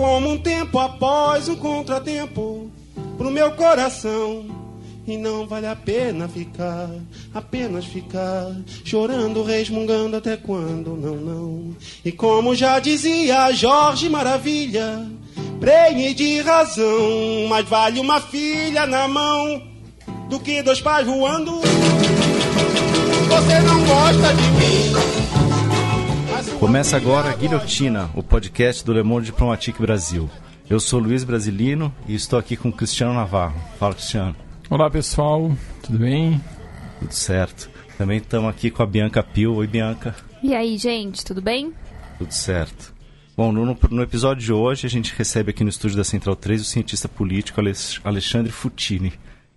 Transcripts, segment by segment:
Como um tempo após um contratempo pro meu coração. E não vale a pena ficar, apenas ficar chorando, resmungando até quando não, não. E como já dizia Jorge Maravilha, prenhe de razão, mas vale uma filha na mão do que dois pais voando. Você não gosta de mim. Começa agora a Guilhotina, o podcast do Le Monde Diplomatique Brasil. Eu sou Luiz Brasilino e estou aqui com Cristiano Navarro. Fala, Cristiano. Olá, pessoal. Tudo bem? Tudo certo. Também estamos aqui com a Bianca Pio. Oi, Bianca. E aí, gente, tudo bem? Tudo certo. Bom, no, no, episódio de hoje a gente recebe aqui no estúdio da Central 3 o cientista político Alexandre Futini.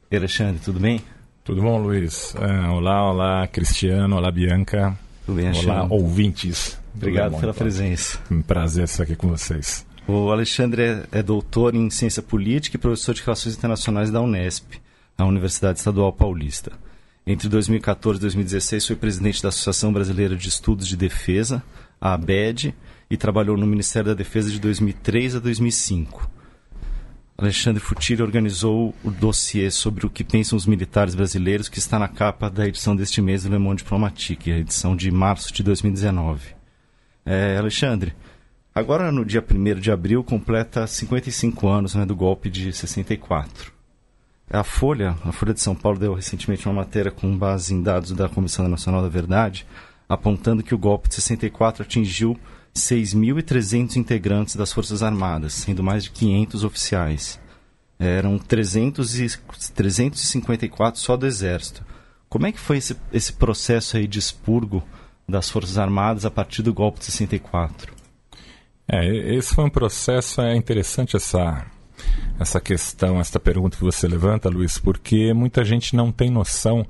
E Alexandre, tudo bem? Tudo bom, Luiz? É, olá, olá, Cristiano, olá, Bianca. Tudo bem, Alexandre? Olá, ouvintes. Obrigado pela presença. Um prazer estar aqui com vocês. O Alexandre é, é doutor em ciência política e professor de relações internacionais da Unesp, a Universidade Estadual Paulista. Entre 2014 e 2016 foi presidente da Associação Brasileira de Estudos de Defesa, a ABED, e trabalhou no Ministério da Defesa de 2003 a 2005. Alexandre Futiri organizou o dossiê sobre o que pensam os militares brasileiros, que está na capa da edição deste mês do Le Monde Diplomatique, a edição de março de 2019. É, Alexandre, Agora, no dia 1 de abril, completa 55 anos né, do golpe de 64. A Folha, a Folha de São Paulo, deu recentemente uma matéria com base em dados da Comissão Nacional da Verdade, apontando que o golpe de 64 atingiu 6.300 integrantes das Forças Armadas, sendo mais de 500 oficiais. Eram 300 e, 354 só do Exército. Como é que foi esse, esse processo aí de expurgo das Forças Armadas a partir do golpe de 64? É, esse foi um processo, é interessante essa, essa questão, essa pergunta que você levanta, Luiz, porque muita gente não tem noção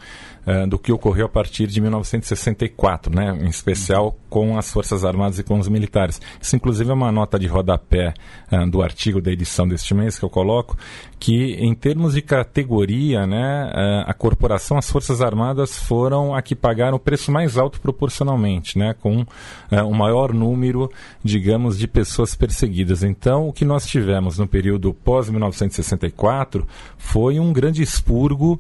uh, do que ocorreu a partir de 1964, né? em especial com as Forças Armadas e com os militares. Isso, inclusive, é uma nota de rodapé uh, do artigo da edição deste mês que eu coloco, que, em termos de categoria, né, uh, a corporação, as Forças Armadas foram a que pagaram o preço mais alto proporcionalmente, né, com um maior número, digamos, de pessoas perseguidas. Então, o que nós tivemos no período pós-1964 foi um grande expurgo,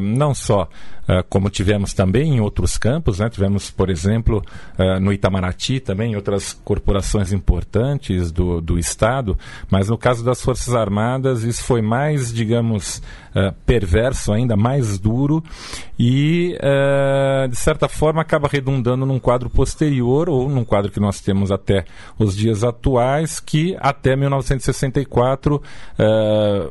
não não só uh, como tivemos também em outros campos, né? tivemos, por exemplo, uh, no Itamaraty também, outras corporações importantes do, do Estado, mas no caso das Forças Armadas isso foi mais, digamos, uh, perverso, ainda mais duro e, de certa forma, acaba redundando num quadro posterior ou num quadro que nós temos até os dias atuais, que até 1964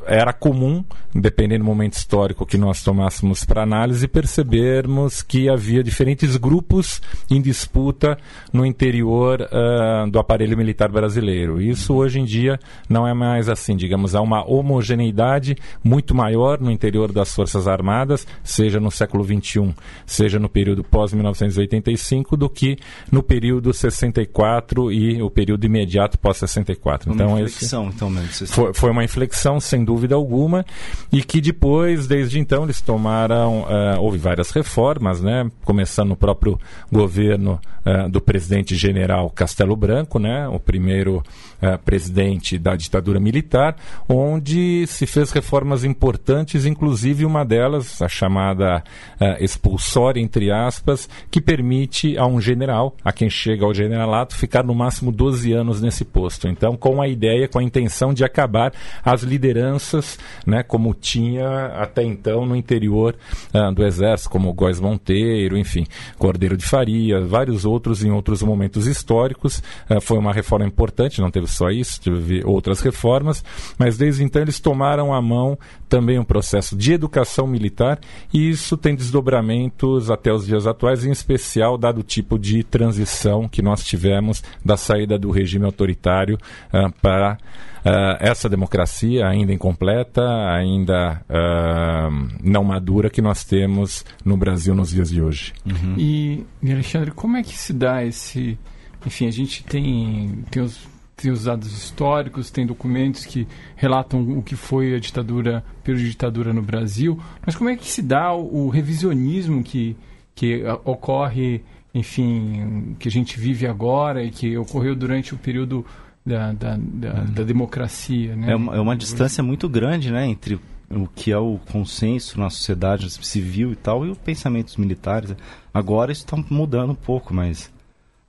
era comum, dependendo do momento histórico que nós tomássemos para análise, percebermos que havia diferentes grupos em disputa no interior uh, do aparelho militar brasileiro. Isso hoje em dia não é mais assim, digamos, há uma homogeneidade muito maior no interior das Forças Armadas, seja no século XXI, seja no período pós-1985, do que no período 64 e o período imediato pós-64. Então, uma inflexão, esse então, mesmo. Foi, foi uma inflexão, sem dúvida alguma, e que depois, desde então, eles tomaram, uh, houve várias reformas, né? começando no próprio governo uh, do presidente general Castelo Branco, né? o primeiro uh, presidente da ditadura militar, onde se fez reformas importantes, inclusive uma delas, a chamada uh, expulsória, entre aspas, que permite a um general, a quem chega ao generalato, ficar no máximo 12 anos nesse posto. Então, com a ideia, com a intenção de acabar as lideranças, né, como tinha até então no interior uh, do Exército, como Góes Monteiro, enfim, Cordeiro de Faria, vários outros em outros momentos históricos. Foi uma reforma importante, não teve só isso, teve outras reformas, mas desde então eles tomaram à mão também um processo de educação militar e isso tem desdobramentos até os dias atuais, em especial dado o tipo de transição que nós tivemos da saída do regime autoritário uh, para Uh, essa democracia ainda incompleta, ainda uh, não madura que nós temos no Brasil nos dias de hoje. Uhum. E, e, Alexandre, como é que se dá esse. Enfim, a gente tem, tem, os, tem os dados históricos, tem documentos que relatam o que foi a ditadura, período de ditadura no Brasil, mas como é que se dá o, o revisionismo que, que ocorre, enfim, que a gente vive agora e que ocorreu durante o período da, da, da, da democracia. Né? É uma, é uma distância muito grande né, entre o que é o consenso na sociedade civil e tal e o pensamento dos militares. Agora isso está mudando um pouco, mas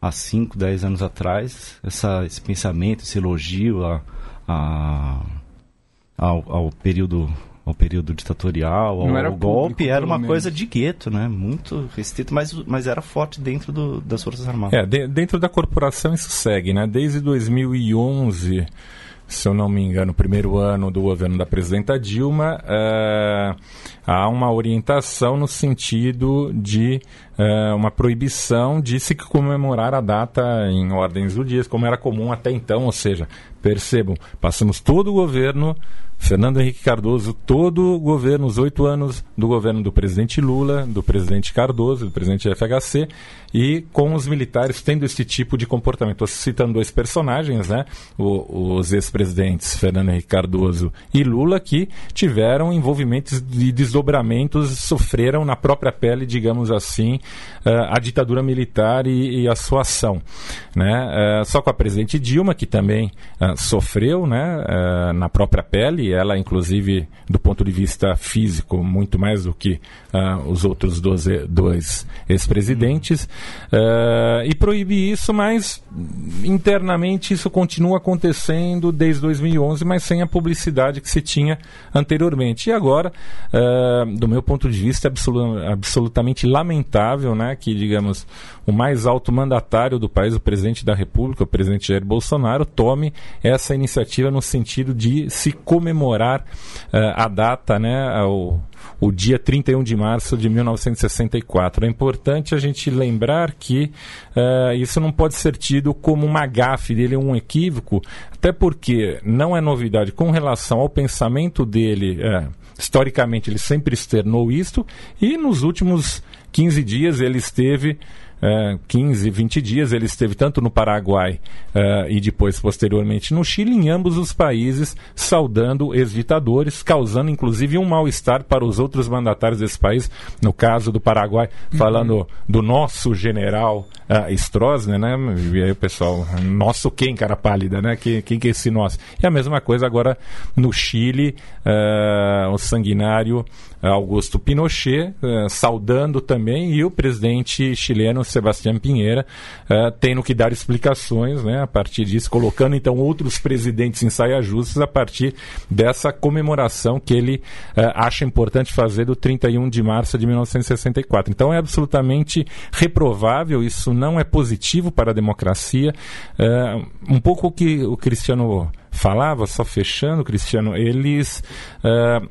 há 5, 10 anos atrás, essa, esse pensamento, esse elogio a, a, ao, ao período ao período ditatorial, ao, ao golpe, era uma coisa de gueto, né? Muito restrito, mas, mas era forte dentro do, das Forças Armadas. É, de, dentro da corporação isso segue, né? Desde 2011 se eu não me engano, primeiro ano do governo da presidenta Dilma, uh, há uma orientação no sentido de uh, uma proibição de se comemorar a data em ordens do dia, como era comum até então, ou seja, percebam, passamos todo o governo Fernando Henrique Cardoso, todo o governo, os oito anos do governo do presidente Lula, do presidente Cardoso, do presidente FHC, e com os militares tendo esse tipo de comportamento. Estou citando dois personagens, né? O, os ex-presidentes Fernando Henrique Cardoso e Lula, que tiveram envolvimentos de desdobramentos, sofreram na própria pele, digamos assim, uh, a ditadura militar e, e, a sua ação. Né? Uh, só com a presidente Dilma, que também uh, sofreu né, na própria pele, ela, inclusive, do ponto de vista físico, muito mais do que os outros dois, dois ex-presidentes. Uh, e proíbe isso, mas internamente isso continua acontecendo desde 2011, mas sem a publicidade que se tinha anteriormente. E agora, uh, do meu ponto de vista, é absolu absolutamente lamentável né, que, digamos, o mais alto mandatário do país, o presidente da República, o presidente Jair Bolsonaro, tome essa iniciativa no sentido de se comemorar uh, a data, né, o, o dia 31 de março de 1964. É importante a gente lembrar que uh, isso não pode ser tido como uma gafe dele, um equívoco, até porque não é novidade com relação ao pensamento dele. Uh, historicamente, ele sempre externou isto e nos últimos 15 dias ele esteve uh, 15, 20 dias. Ele esteve tanto no Paraguai uh, e depois, posteriormente, no Chile, em ambos os países, saudando ex-ditadores, causando inclusive um mal-estar para os outros mandatários desse país. No caso do Paraguai, uhum. falando do nosso general uh, Stroessner, né? E aí o pessoal, nosso quem, cara pálida, né? Quem, quem que é esse nosso? E a mesma coisa agora no Chile, uh, o sanguinário Augusto Pinochet, uh, saudando também, e o presidente chileno Sebastião Pinheira uh, tendo que dar explicações né, a partir disso, colocando então outros presidentes em saia justas a partir dessa comemoração que ele uh, acha importante fazer do 31 de março de 1964. Então é absolutamente reprovável, isso não é positivo para a democracia. um pouco o que o Cristiano falava, só fechando, Cristiano, eles uh,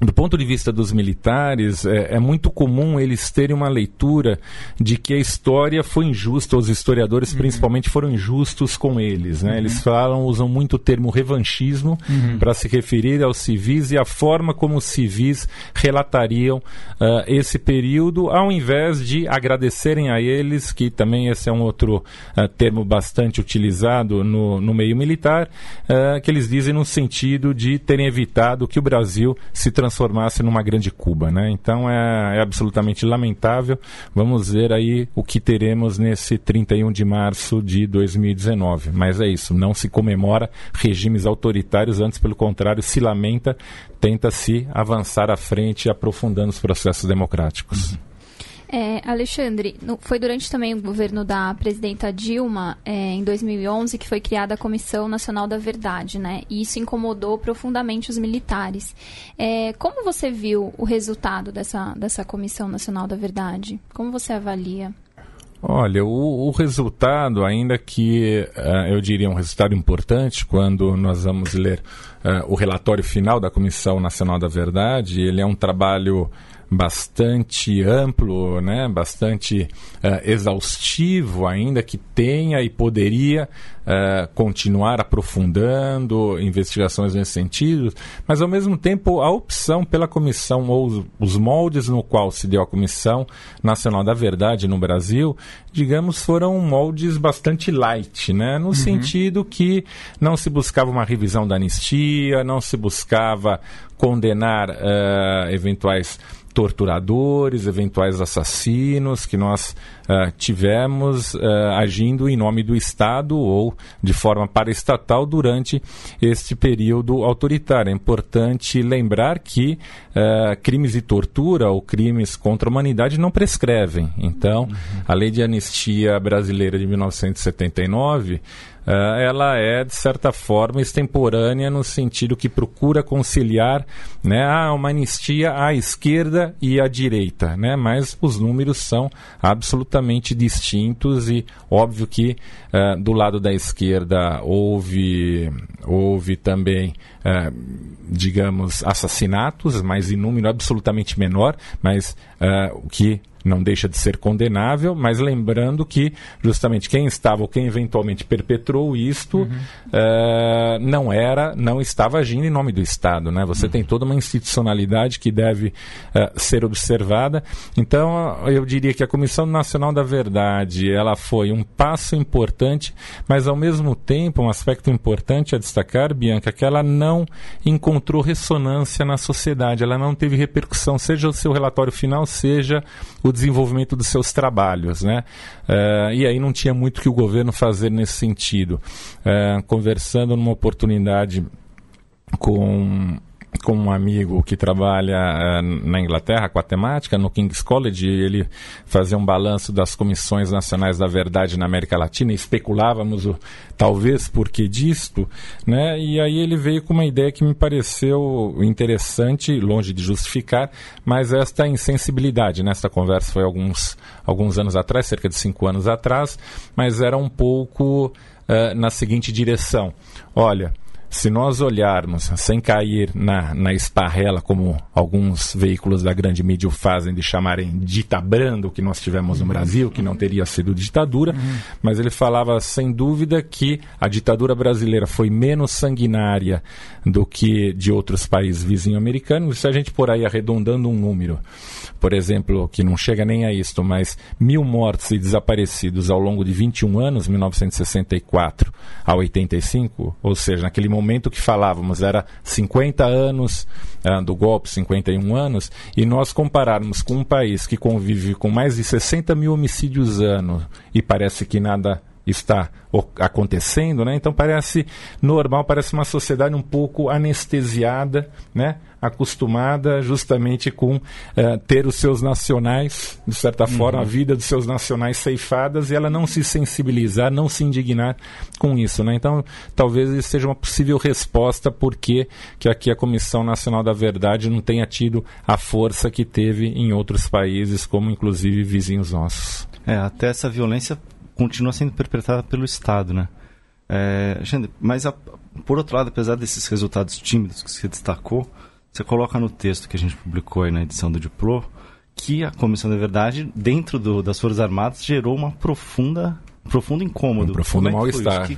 do ponto de vista dos militares, é, é, muito comum eles terem uma leitura de que a história foi injusta, os historiadores uhum. principalmente foram injustos com eles. Né? Uhum. Eles falam, usam muito o termo revanchismo uhum. para se referir aos civis e a forma como os civis relatariam uh, esse período, ao invés de agradecerem a eles, que também esse é um outro uh, termo bastante utilizado no, no meio militar, uh, que eles dizem no sentido de terem evitado que o Brasil se transformasse transformasse numa grande Cuba, né? Então é, é, absolutamente lamentável. Vamos ver aí o que teremos nesse 31 de março de 2019. Mas é isso, não se comemora regimes autoritários, antes pelo contrário se lamenta, tenta se avançar à frente, aprofundando os processos democráticos. Uhum. É, Alexandre, no, foi durante também o governo da presidenta Dilma, é, em 2011, que foi criada a Comissão Nacional da Verdade, né? E isso incomodou profundamente os militares. É, como você viu o resultado dessa, dessa Comissão Nacional da Verdade? Como você avalia? Olha, o, o resultado, ainda que uh, eu diria um resultado importante, quando nós vamos ler uh, o relatório final da Comissão Nacional da Verdade, ele é um trabalho bastante amplo, né, bastante uh, exaustivo ainda, que tenha e poderia uh, continuar aprofundando investigações nesse sentido, mas ao mesmo tempo a opção pela comissão ou os moldes no qual se deu a Comissão Nacional da Verdade no Brasil, digamos, foram moldes bastante light, né, no uhum. sentido que não se buscava uma revisão da anistia, não se buscava condenar uh, eventuais torturadores, eventuais assassinos que nós uh, tivemos uh, agindo em nome do Estado ou de forma paraestatal durante este período autoritário. É importante lembrar que uh, crimes de tortura ou crimes contra a humanidade não prescrevem. Então, uhum. a lei de anistia brasileira de 1979 uh, ela é, de certa forma, extemporânea no sentido que procura conciliar né, uma anistia à esquerda e à direita, né, mas os números são absolutamente distintos e óbvio que uh, do lado da esquerda houve, houve também, uh, digamos, assassinatos, mas em número absolutamente menor, mas o que não deixa de ser condenável, mas lembrando que justamente quem estava ou quem eventualmente perpetrou isto uhum. uh, não era, não estava agindo em nome do Estado, né? Você uhum. tem toda uma institucionalidade que deve uh, ser observada. Então, eu diria que a Comissão Nacional da Verdade, ela foi um passo importante, mas ao mesmo tempo um aspecto importante a destacar, Bianca, que ela não encontrou ressonância na sociedade, ela não teve repercussão, seja o seu relatório final, seja o desenvolvimento dos seus trabalhos, né? Uh, e aí não tinha muito que o governo fazer nesse sentido. Uh, conversando numa oportunidade com com um amigo que trabalha uh, na Inglaterra com a temática, no King's College, ele fazia um balanço das comissões nacionais da verdade na América Latina e especulávamos o talvez porquê disto, né? E aí ele veio com uma ideia que me pareceu interessante, longe de justificar, mas esta insensibilidade, nesta conversa foi alguns, alguns anos atrás, cerca de cinco anos atrás, mas era um pouco uh, na seguinte direção. Olha, se nós olharmos sem cair na, na esparrela, como alguns veículos da grande mídia fazem, de chamarem ditabrando o que nós tivemos no uhum. Brasil, que não teria sido ditadura, uhum. mas ele falava sem dúvida que a ditadura brasileira foi menos sanguinária do que de outros países vizinhos americanos. Se a gente por aí arredondando um número, por exemplo, que não chega nem a isto, mas mil mortos e desaparecidos ao longo de 21 anos, 1964 a 85, ou seja, naquele momento que falávamos era 50 anos uh, do golpe, 51 anos, e nós compararmos com um país que convive com mais de 60 mil homicídios ano e parece que nada está acontecendo, né? Então parece normal, parece uma sociedade um pouco anestesiada, né? acostumada justamente com uh, ter os seus nacionais, de certa uhum. forma, a vida dos seus nacionais ceifadas e ela não se sensibilizar, não se indignar com isso. Né? Então, talvez isso seja uma possível resposta porque que aqui a Comissão Nacional da Verdade não tenha tido a força que teve em outros países, como inclusive vizinhos nossos. É, até essa violência continua sendo perpetrada pelo Estado, né? É, mas a, por outro lado, apesar desses resultados tímidos que você destacou, você coloca no texto que a gente publicou aí na edição do Diplo que a Comissão da Verdade, dentro do, das Forças Armadas, gerou uma profunda, um profundo incômodo. Um profundo é mal-estar.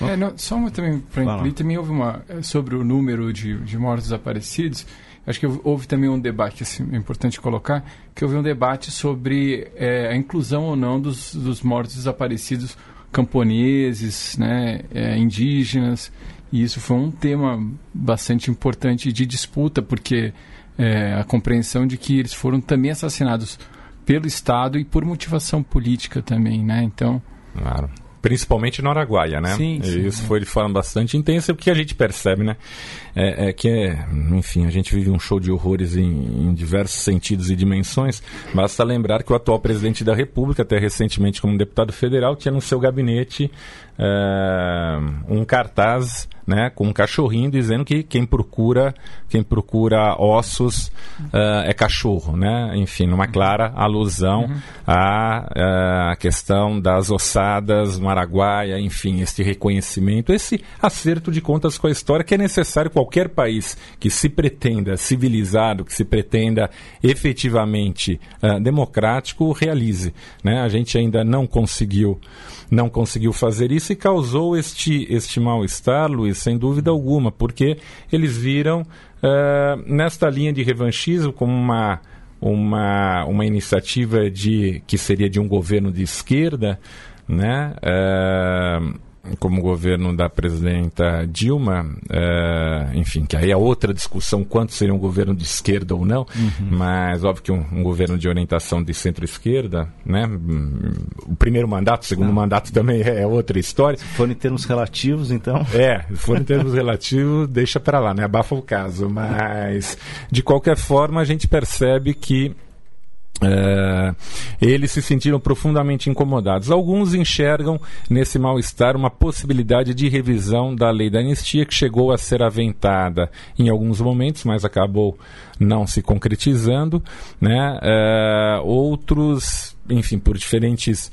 É, não, só uma também para incluir, também houve uma é, sobre o número de, de mortos desaparecidos. Acho que houve também um debate, assim, é importante colocar, que houve um debate sobre é, a inclusão ou não dos, dos mortos desaparecidos camponeses, né, é, indígenas. E isso foi um tema bastante importante de disputa, porque é, a compreensão de que eles foram também assassinados pelo Estado e por motivação política também, né? Então... Claro. Principalmente no Araguaia, né? Sim, sim Isso é. foi de forma bastante intensa, porque a gente percebe, né? É, é que, é, enfim, a gente vive um show de horrores em, em, diversos sentidos e dimensões. Basta lembrar que o atual presidente da República, até recentemente como deputado federal, tinha no seu gabinete é, um cartaz né, com um cachorrinho dizendo que quem procura quem procura ossos uh, é cachorro, né? Enfim, numa clara alusão uhum. à, à questão das ossadas no Araguaia, enfim, este reconhecimento, esse acerto de contas com a história que é necessário qualquer país que se pretenda civilizado, que se pretenda efetivamente uh, democrático realize, né? A gente ainda não conseguiu não conseguiu fazer isso e causou este, este mal-estar, Luiz, sem dúvida alguma, porque eles viram uh, nesta linha de revanchismo como uma, uma, uma iniciativa de, que seria de um governo de esquerda, né? Uh, como governo da presidenta Dilma, é, enfim, que aí é outra discussão quanto seria um governo de esquerda ou não, uhum. mas óbvio que um, um, governo de orientação de centro-esquerda, né? O primeiro mandato, o segundo não. mandato também é outra história. Se for em termos relativos, então. É, se for em termos relativos, deixa para lá, né? Abafa o caso. Mas, de qualquer forma, a gente percebe que é, eles se sentiram profundamente incomodados. Alguns enxergam nesse mal-estar uma possibilidade de revisão da lei da anistia que chegou a ser aventada em alguns momentos, mas acabou não se concretizando. Né? É, outros, enfim, por diferentes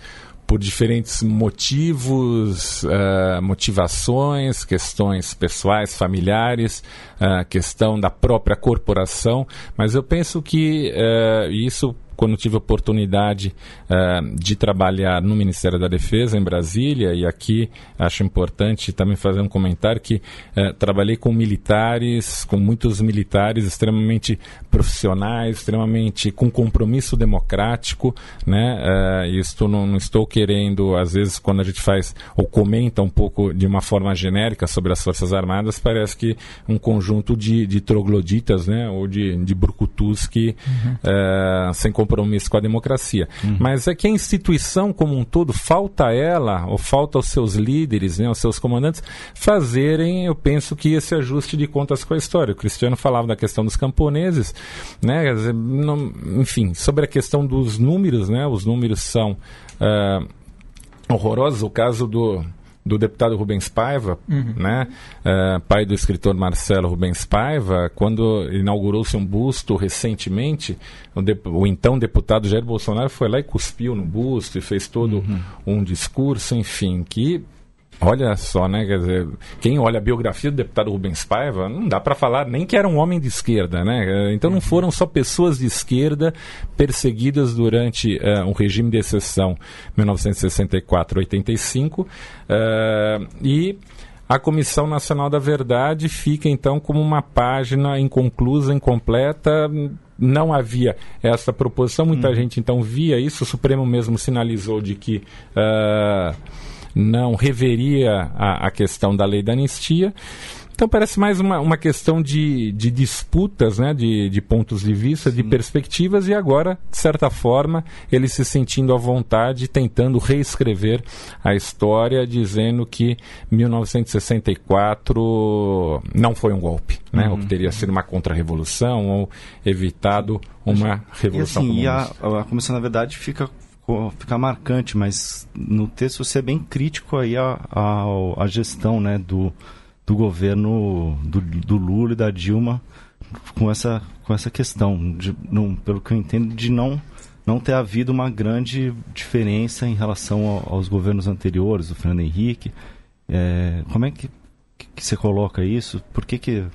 por diferentes motivos, uh, motivações, questões pessoais, familiares, uh, questão da própria corporação, mas eu penso que uh, isso quando tive a oportunidade uh, de trabalhar no Ministério da Defesa, em Brasília, e aqui acho importante também fazer um comentário que uh, trabalhei com militares, com muitos militares extremamente profissionais, extremamente com compromisso democrático, né? Uh, isto não, não estou querendo, às vezes, quando a gente faz ou comenta um pouco de uma forma genérica sobre as Forças Armadas, parece que um conjunto de, de trogloditas, né? Ou de, de brucutus que, uhum. sem compromisso com a democracia. Uhum. Mas é que a instituição como um todo, falta ela, ou falta aos seus líderes, né, aos seus comandantes, fazerem, eu penso que esse ajuste de contas com a história. O Cristiano falava da questão dos camponeses, né, não, enfim, sobre a questão dos números, né, os números são uh, horrorosos. O caso do do deputado Rubens Paiva, uhum. né, uh, pai do escritor Marcelo Rubens Paiva, quando inaugurou-se um busto recentemente, o, de, o, então deputado Jair Bolsonaro foi lá e cuspiu no busto e fez todo uhum. um discurso, enfim, que Olha só, né? Quer dizer, quem olha a biografia do deputado Rubens Paiva, não dá para falar nem que era um homem de esquerda, né? Então não foram só pessoas de esquerda perseguidas durante uh, um regime de exceção 1964-85 uh, e a Comissão Nacional da Verdade fica então como uma página inconclusa, incompleta. Não havia essa proposição, muita hum. gente então via isso. O Supremo mesmo sinalizou de que uh, não reveria a, a questão da lei da anistia. Então parece mais uma, uma questão de, de disputas, né, de, de pontos de vista, Sim. de perspectivas, e agora, de certa forma, ele se sentindo à vontade, tentando reescrever a história, dizendo que 1964 não foi um golpe, né, uhum. ou que teria sido uma contra-revolução, ou evitado uma revolução. E, assim, e a, a comissão, na verdade, fica ficar marcante, mas no texto você é bem crítico aí à, à, à gestão né, do, do governo do, do, Lula e da Dilma com essa, com essa questão, de, não, pelo que eu entendo, de não, não ter havido uma grande diferença em relação ao, aos governos anteriores, do Fernando Henrique. É, como é que, que você coloca isso? Por que que...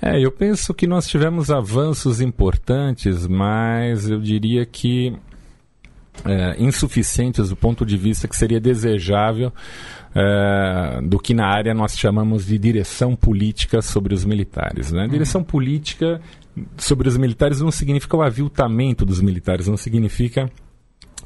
É, eu penso que nós tivemos avanços importantes, mas eu diria que é, insuficientes do ponto de vista que seria desejável é, do que na área nós chamamos de direção política sobre os militares. Né? Direção uhum. política sobre os militares não significa o aviltamento dos militares, não significa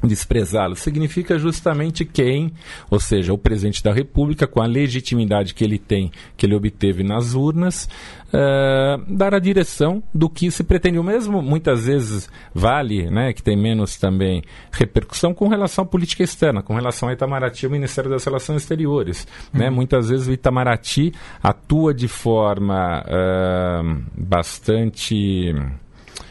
desprezá-lo significa justamente quem, ou seja, o presidente da República, com a legitimidade que ele tem, que ele obteve nas urnas, uh, dar a direção do que se pretende. O mesmo muitas vezes vale, né, que tem menos também repercussão com relação à política externa, com relação ao Itamaraty, ao Ministério das Relações Exteriores. Né? Uhum. Né? Muitas vezes o Itamaraty atua de forma uh, bastante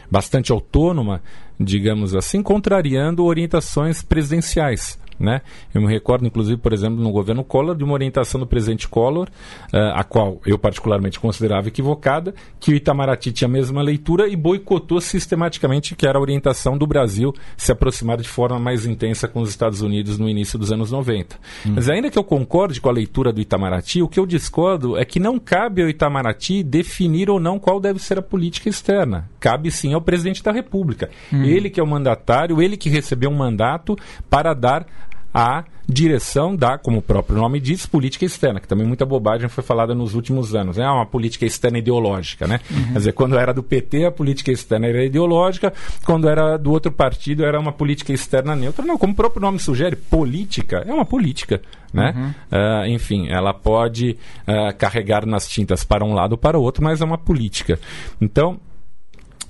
bastante autônoma digamos assim, contrariando orientações presidenciais. Né? Eu me recordo, inclusive, por exemplo, no governo Collor, de uma orientação do presidente Collor, uh, a qual eu particularmente considerava equivocada, que o Itamaraty tinha a mesma leitura e boicotou sistematicamente, que era a orientação do Brasil se aproximar de forma mais intensa com os Estados Unidos no início dos anos 90. Hum. Mas ainda que eu concorde com a leitura do Itamaraty, o que eu discordo é que não cabe ao Itamaraty definir ou não qual deve ser a política externa. Cabe sim ao presidente da República. Hum. Ele que é o mandatário, ele que recebeu um mandato para dar a direção da, como o próprio nome diz, política externa, que também muita bobagem foi falada nos últimos anos. É né? uma política externa ideológica, né? Uhum. Quer dizer, quando era do PT, a política externa era ideológica, quando era do outro partido, era uma política externa neutra. Não, como o próprio nome sugere, política é uma política. Né? Uhum. Uh, enfim, ela pode uh, carregar nas tintas para um lado ou para o outro, mas é uma política. Então,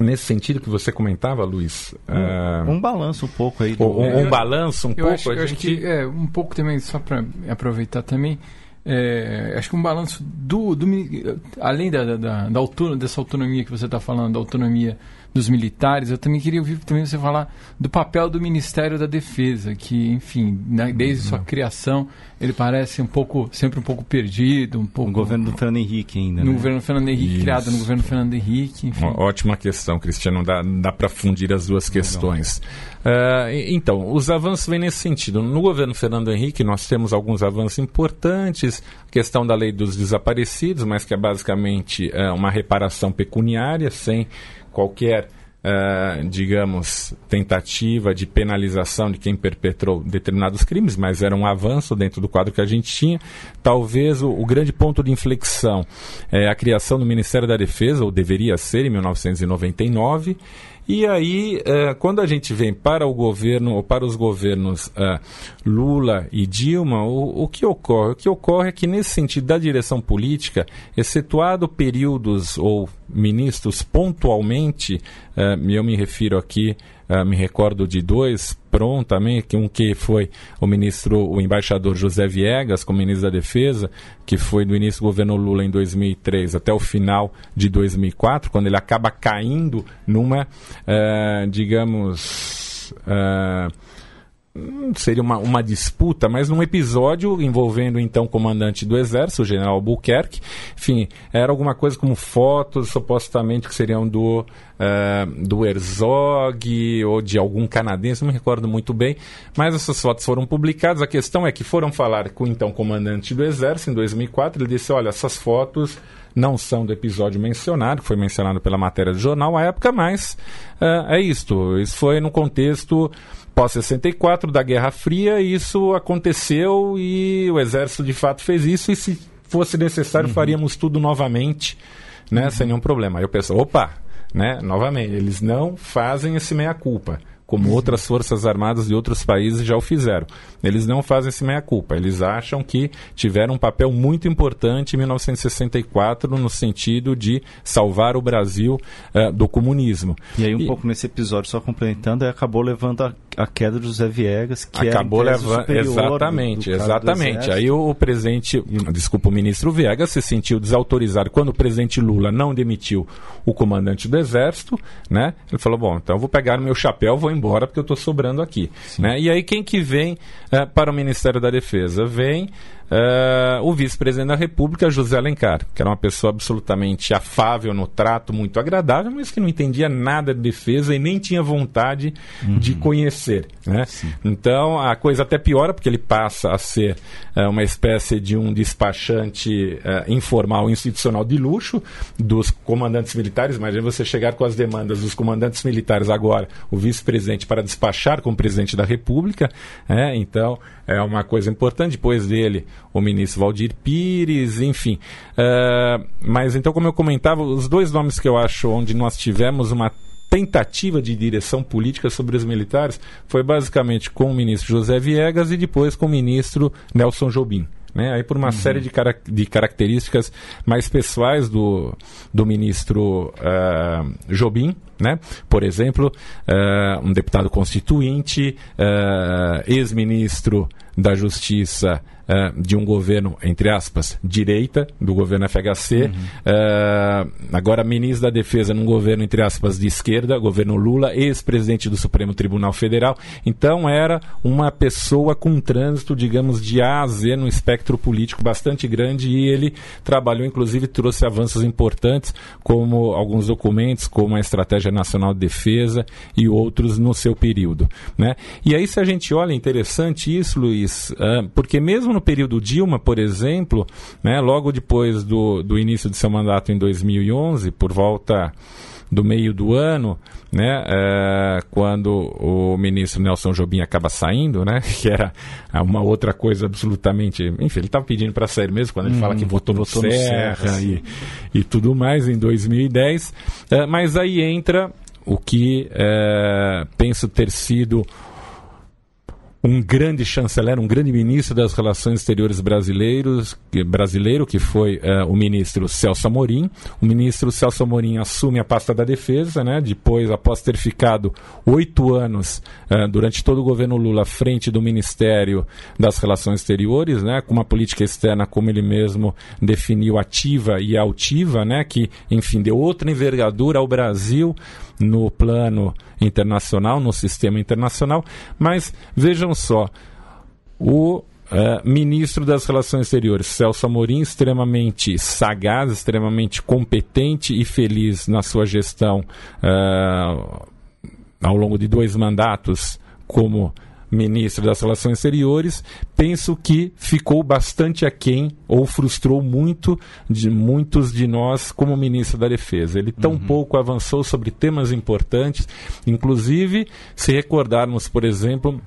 nesse sentido que você comentava, Luiz. Um, uh, um balanço um pouco aí. Do... Um, um balanço um eu pouco. Acho, eu gente... acho que é, um pouco também, só para aproveitar também. É, acho que um balanço do, do além da, da, da autonomia, dessa autonomia que você está falando, da autonomia dos militares, eu também queria ouvir também você falar do papel do Ministério da Defesa, que, enfim, né, desde sua criação, ele parece um pouco, sempre um pouco perdido, um pouco... No governo do Fernando Henrique ainda, No né? governo do Fernando Henrique, Isso. criado no governo do Fernando Henrique, enfim. Uma ótima questão, Cristiano, dá, dá para fundir as duas questões. Uh, então, os avanços vêm nesse sentido. No governo Fernando Henrique, nós temos alguns avanços importantes, a questão da lei dos desaparecidos, mas que é basicamente uh, uma reparação pecuniária, sem qualquer, uh, digamos, tentativa de penalização de quem perpetrou determinados crimes, mas era um avanço dentro do quadro que a gente tinha. Talvez o, o grande ponto de inflexão é a criação do Ministério da Defesa, ou deveria ser, em 1999. E aí, eh, quando a gente vem para o governo, ou para os governos eh, Lula e Dilma, o, o, que ocorre? O que ocorre é que, nesse sentido da direção política, excetuado períodos ou ministros pontualmente, eh, eu me refiro aqui me recordo de dois, pronto também, que um que foi o ministro, o embaixador José Viegas, como ministro da Defesa, que foi do início do governo Lula em 2003 até o final de 2004, quando ele acaba caindo numa, uh, digamos, uh, seria uma, uma disputa, mas num episódio envolvendo então o comandante do exército, o general Albuquerque. Enfim, era alguma coisa como fotos supostamente que seriam do, uh, do Herzog ou de algum canadense, não me recordo muito bem, mas essas fotos foram publicadas. A questão é que foram falar com o então comandante do exército em 2004. Ele disse: Olha, essas fotos não são do episódio mencionado, que foi mencionado pela matéria do jornal à época, mas uh, é isto. Isso foi no contexto pós-64 da Guerra Fria, isso aconteceu e o exército de fato fez isso e se fosse necessário uhum. faríamos tudo novamente, né, uhum. sem nenhum problema. Aí eu penso, opa, né, novamente, eles não fazem esse meia culpa como uhum. outras forças armadas de outros países já o fizeram. Eles não fazem esse meia-culpa. Eles acham que tiveram um papel muito importante em 1964 no sentido de salvar o Brasil uh, do comunismo. E aí, um e... pouco nesse episódio, só complementando, acabou levando a, a queda do José Viegas, que acabou levando exatamente, do, do exatamente. Aí o, o presidente, desculpa, o ministro Viegas se sentiu desautorizado quando o presidente Lula não demitiu o comandante do exército, né? Ele falou: bom, então eu vou pegar o meu chapéu, vou embora porque eu estou sobrando aqui. Né? E aí quem que vem uh, para o Ministério da Defesa? Vem uh, o vice-presidente da República, José Alencar, que era uma pessoa absolutamente afável no trato, muito agradável, mas que não entendia nada de defesa e nem tinha vontade uhum. de conhecer. Né? Então a coisa até piora, porque ele passa a ser uh, uma espécie de um despachante uh, informal institucional de luxo dos comandantes militares. Imagina você chegar com as demandas dos comandantes militares agora, o vice-presidente para despachar com o presidente da República. Né? Então é uma coisa importante. Depois dele, o ministro Valdir Pires, enfim. Uh, mas então, como eu comentava, os dois nomes que eu acho onde nós tivemos uma tentativa de direção política sobre os militares foi basicamente com o ministro José Viegas e depois com o ministro Nelson Jobim. Né? Aí por uma uhum. série de, cara de características mais pessoais do, do ministro uh, Jobim, né? Por exemplo, uh, um deputado constituinte, uh, ex-ministro da Justiça uh, de um governo, entre aspas, direita, do governo FHC, uhum. uh, agora ministro da Defesa num governo, entre aspas, de esquerda, governo Lula, ex-presidente do Supremo Tribunal Federal. Então era uma pessoa com um trânsito, digamos, de A a Z no espectro político bastante grande e ele trabalhou, inclusive, trouxe avanços importantes, como alguns documentos, como a Estratégia Nacional de Defesa e outros no seu período. Né? E aí, se a gente olha, é interessante isso, Luiz, porque mesmo no no período Dilma, por exemplo, né, logo depois do, do início de seu mandato em 2011, por volta do meio do ano, né, é, quando o ministro Nelson Jobim acaba saindo, né, que era uma outra coisa absolutamente. Enfim, ele estava pedindo para sair mesmo, quando ele hum, fala que votou, votou no Serra, Serra e, e tudo mais em 2010. É, mas aí entra o que é, penso ter sido um grande chanceler, um grande ministro das relações exteriores brasileiros, brasileiro, que foi uh, o ministro Celso Amorim. O ministro Celso Amorim assume a pasta da defesa, né, depois, após ter ficado oito anos uh, durante todo o governo Lula à frente do Ministério das Relações Exteriores, né, com uma política externa, como ele mesmo definiu, ativa e altiva, né, que, enfim, deu outra envergadura ao Brasil no plano internacional, no sistema internacional, mas vejam só, o Uh, ministro das Relações Exteriores, Celso Amorim, extremamente sagaz, extremamente competente e feliz na sua gestão uh, ao longo de dois mandatos como ministro das Relações Exteriores, penso que ficou bastante aquém ou frustrou muito de muitos de nós como ministro da Defesa. Ele tão uhum. pouco avançou sobre temas importantes, inclusive se recordarmos, por exemplo,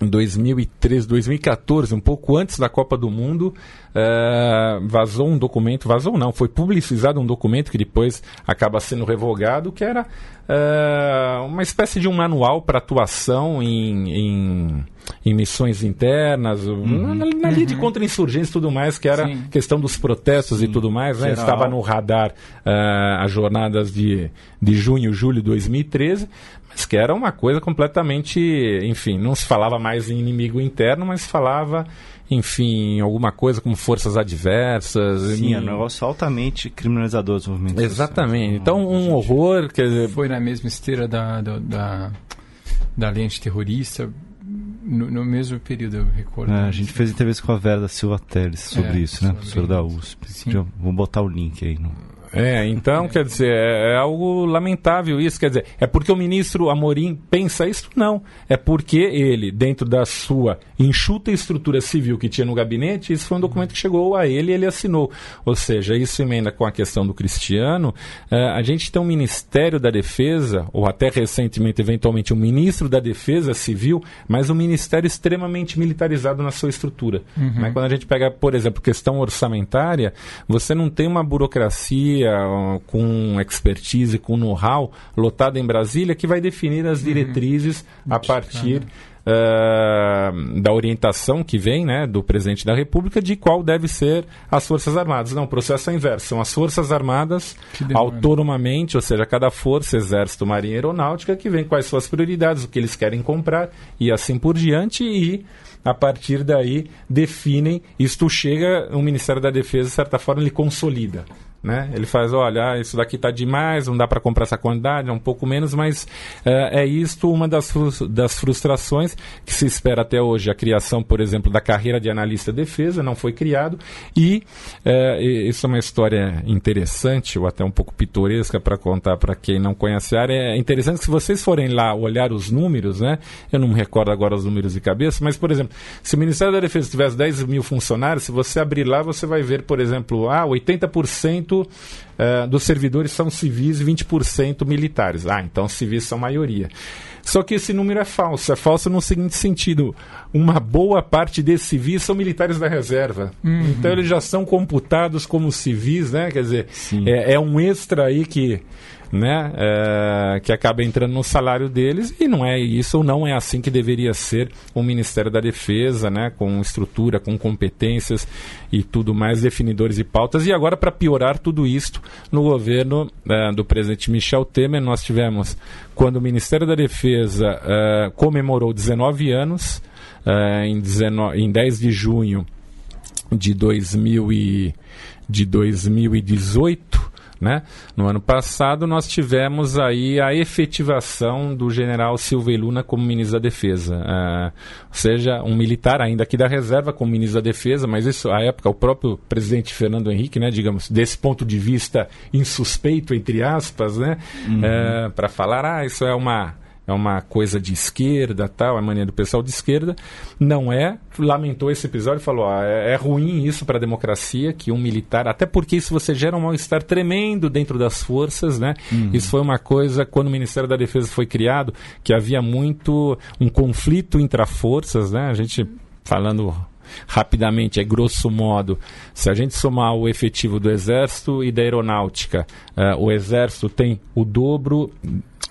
em 2013, 2014, um pouco antes da Copa do Mundo, uh, vazou um documento, vazou não, foi publicizado um documento que depois acaba sendo revogado, que era uh, uma espécie de um manual para atuação em, em, em, missões internas, uhum. na, na linha uhum. de contra-insurgência e tudo mais, que era Sim. questão dos protestos Sim. e tudo mais, né? estava no radar uh, as jornadas de, de junho, julho de 2013, mas que era uma coisa completamente, enfim, não se falava mais em inimigo interno, mas falava, enfim, alguma coisa como forças adversas. Sim, é um negócio altamente criminalizador dos movimentos Exatamente. Então, um horror, quer dizer... Foi na mesma esteira da, da, da, da lei antiterrorista, no, no, mesmo período, eu recordo. É, a gente fez entrevista com a Vera da Silva Teles sobre é, isso, né? Professora da USP. Já, vou botar o link aí no, é, então, quer dizer, é, é, algo lamentável isso. Quer dizer, é porque o ministro Amorim pensa isso? Não. É porque ele, dentro da sua enxuta estrutura civil que tinha no gabinete, isso foi um documento que chegou a ele e ele assinou. Ou seja, isso emenda com a questão do Cristiano. É, a gente tem um Ministério da Defesa, ou até recentemente, eventualmente, um ministro da Defesa Civil, mas um ministério extremamente militarizado na sua estrutura. Uhum. Mas quando a gente pega, por exemplo, questão orçamentária, você não tem uma burocracia com expertise, com know-how, lotada em Brasília, que vai definir as uhum. diretrizes uhum. a partir uh, da orientação que vem né, do presidente da República de qual deve ser as Forças Armadas. Não, o processo é inverso. São as Forças Armadas autonomamente, ou seja, cada força, Exército, Marinha e Aeronáutica, que vem quais são as prioridades, o que eles querem comprar e assim por diante. E a partir daí definem, isto chega, o Ministério da Defesa, de certa forma, ele consolida. Né? Ele faz, olha, ah, isso daqui está demais, não dá para comprar essa quantidade, é um pouco menos, mas é, é isto uma das, das frustrações que se espera até hoje. A criação, por exemplo, da carreira de analista de defesa não foi criado e é, isso é uma história interessante, ou até um pouco pitoresca para contar para quem não conhece a área. É interessante que se vocês forem lá olhar os números, né? Eu não me recordo agora os números de cabeça, mas, por exemplo, se o Ministério da Defesa tivesse 10 mil funcionários, se você abrir lá, você vai ver, por exemplo, ah, 80% uh, dos servidores são civis e 20% militares. Ah, então civis são maioria. Só que esse número é falso. É falso no seguinte sentido: uma boa parte desses civis são militares da reserva. Uhum. Então eles já são computados como civis, né? Quer dizer, é, é, um extra aí que né, é, que acaba entrando no salário deles e não é isso ou não é assim que deveria ser o Ministério da Defesa, né, com estrutura, com competências e tudo mais, definidores e pautas. E agora, para piorar tudo isto, no governo é, do presidente Michel Temer, nós tivemos, quando o Ministério da Defesa é, comemorou 19 anos, é, em, 19, em 10 de junho de, 2000 e, de 2018, né? No ano passado, nós tivemos aí a efetivação do general Silva Luna como ministro da Defesa. Uh, ou seja, um militar ainda aqui da reserva como ministro da Defesa, mas isso, à época, o próprio presidente Fernando Henrique, né, digamos, desse ponto de vista insuspeito, entre aspas, né, uhum. uh, para falar, ah, isso é uma é uma coisa de esquerda, tal, é mania do pessoal de esquerda. Não é. Lamentou esse episódio e falou: ah, é, é ruim isso para a democracia que um militar, até porque isso você gera um mal-estar tremendo dentro das forças, né? Uhum. Isso foi uma coisa quando o Ministério da Defesa foi criado que havia muito um conflito intra-forças, né? A gente falando rapidamente, é grosso modo, se a gente somar o efetivo do Exército e da Aeronáutica, uh, o Exército tem o dobro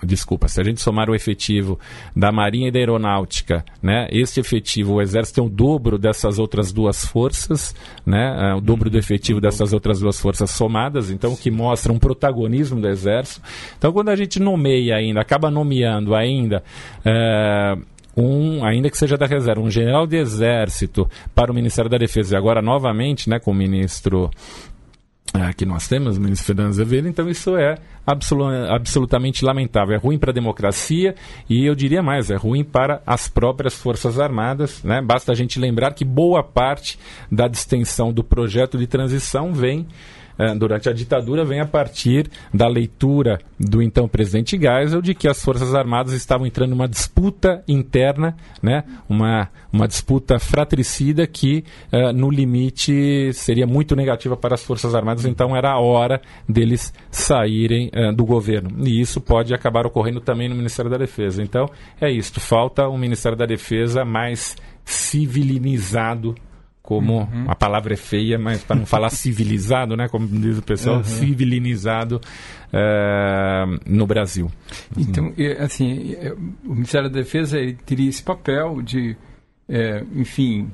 desculpa, se a gente somar o efetivo da Marinha e da Aeronáutica, né, este efetivo, o Exército tem o dobro dessas outras duas forças, né, uh, o dobro do efetivo dessas outras duas forças somadas, então o que mostra um protagonismo do Exército. Então, quando a gente nomeia ainda, acaba nomeando ainda. Uh, um, ainda que seja da reserva, um general de exército para o Ministério da Defesa, e agora novamente né, com o ministro é, que nós temos, ministro Fernando Azevedo, então isso é absolu absolutamente lamentável. É ruim para a democracia e eu diria mais, é ruim para as próprias Forças Armadas. Né? Basta a gente lembrar que boa parte da distensão do projeto de transição vem durante a ditadura vem a partir da leitura do então presidente Geisel de que as Forças Armadas estavam entrando numa disputa interna, né? uma, uma disputa fratricida que, uh, no limite, seria muito negativa para as Forças Armadas, então era a hora deles saírem uh, do governo. E isso pode acabar ocorrendo também no Ministério da Defesa. Então, é isso. Falta um Ministério da Defesa mais civilinizado como uhum. a palavra é feia, mas para não falar civilizado, né, como diz o pessoal, uhum. civilinizado é, no Brasil. Então, assim, o Ministério da Defesa teria esse papel de, é, enfim,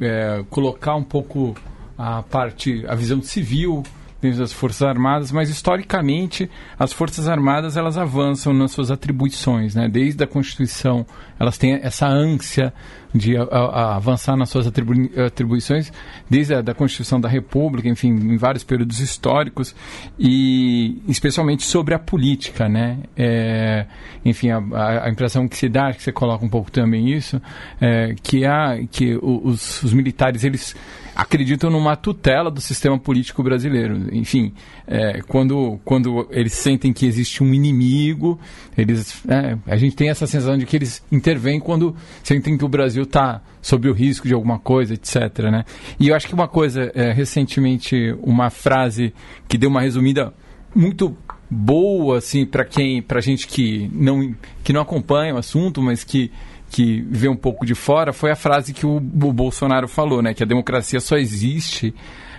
é, colocar um pouco a parte, a visão civil dentro das Forças Armadas, mas historicamente as Forças Armadas elas avançam nas suas atribuições, né? Desde a Constituição elas têm essa ânsia de a, a avançar nas suas atribu atribuições, desde a da Constituição da República, enfim, em vários períodos históricos e especialmente sobre a política, né? É, enfim, a, a, impressão que se dá, que você coloca um pouco também isso, é, que há que os, os militares eles acreditam numa tutela do sistema político brasileiro. Enfim, é, quando, quando eles sentem que existe um inimigo, eles, é, a gente tem essa sensação de que eles intervêm quando sentem que o Brasil está sob o risco de alguma coisa, etc. Né? E eu acho que uma coisa, é, recentemente, uma frase que deu uma resumida muito boa assim para quem para gente que não que não acompanha o assunto mas que que vê um pouco de fora foi a frase que o, o Bolsonaro falou, né? Que a democracia só existe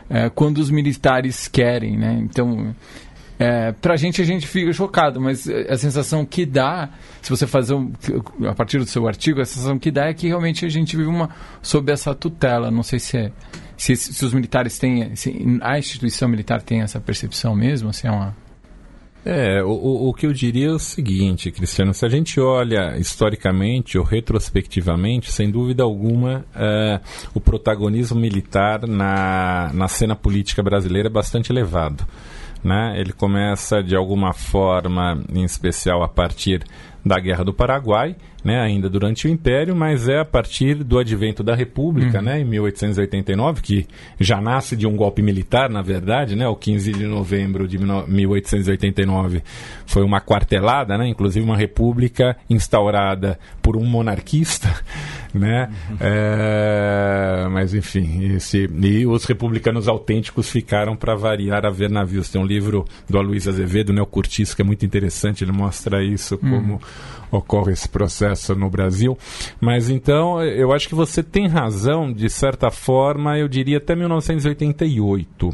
é, quando os militares querem, né? Então, é, pra gente a gente fica chocado, mas a sensação que dá, se você fazer um, a partir do seu artigo, a sensação que dá é que realmente a gente vive uma sob essa tutela. Não sei se é se, se os militares têm, se a instituição militar tem essa percepção mesmo, se é uma é, o, o que eu diria é o seguinte, Cristiano, se a gente olha historicamente ou retrospectivamente, sem dúvida alguma, é, o protagonismo militar na, na cena política brasileira é bastante elevado. Né? Ele começa de alguma forma, em especial a partir da Guerra do Paraguai, né, ainda durante o Império, mas é a partir do advento da República, uhum. né, em 1889, que já nasce de um golpe militar, na verdade, né, o 15 de novembro de 1889 foi uma quartelada, né, inclusive uma república instaurada por um monarquista, né, uhum. é, mas enfim, esse, e os republicanos autênticos ficaram para variar a ver navios. Tem um livro do Aloysio Azevedo, né, o Curtiço, que é muito interessante, ele mostra isso como uhum ocorre esse processo no Brasil. Mas então, eu acho que você tem razão, de certa forma, eu diria até 1988.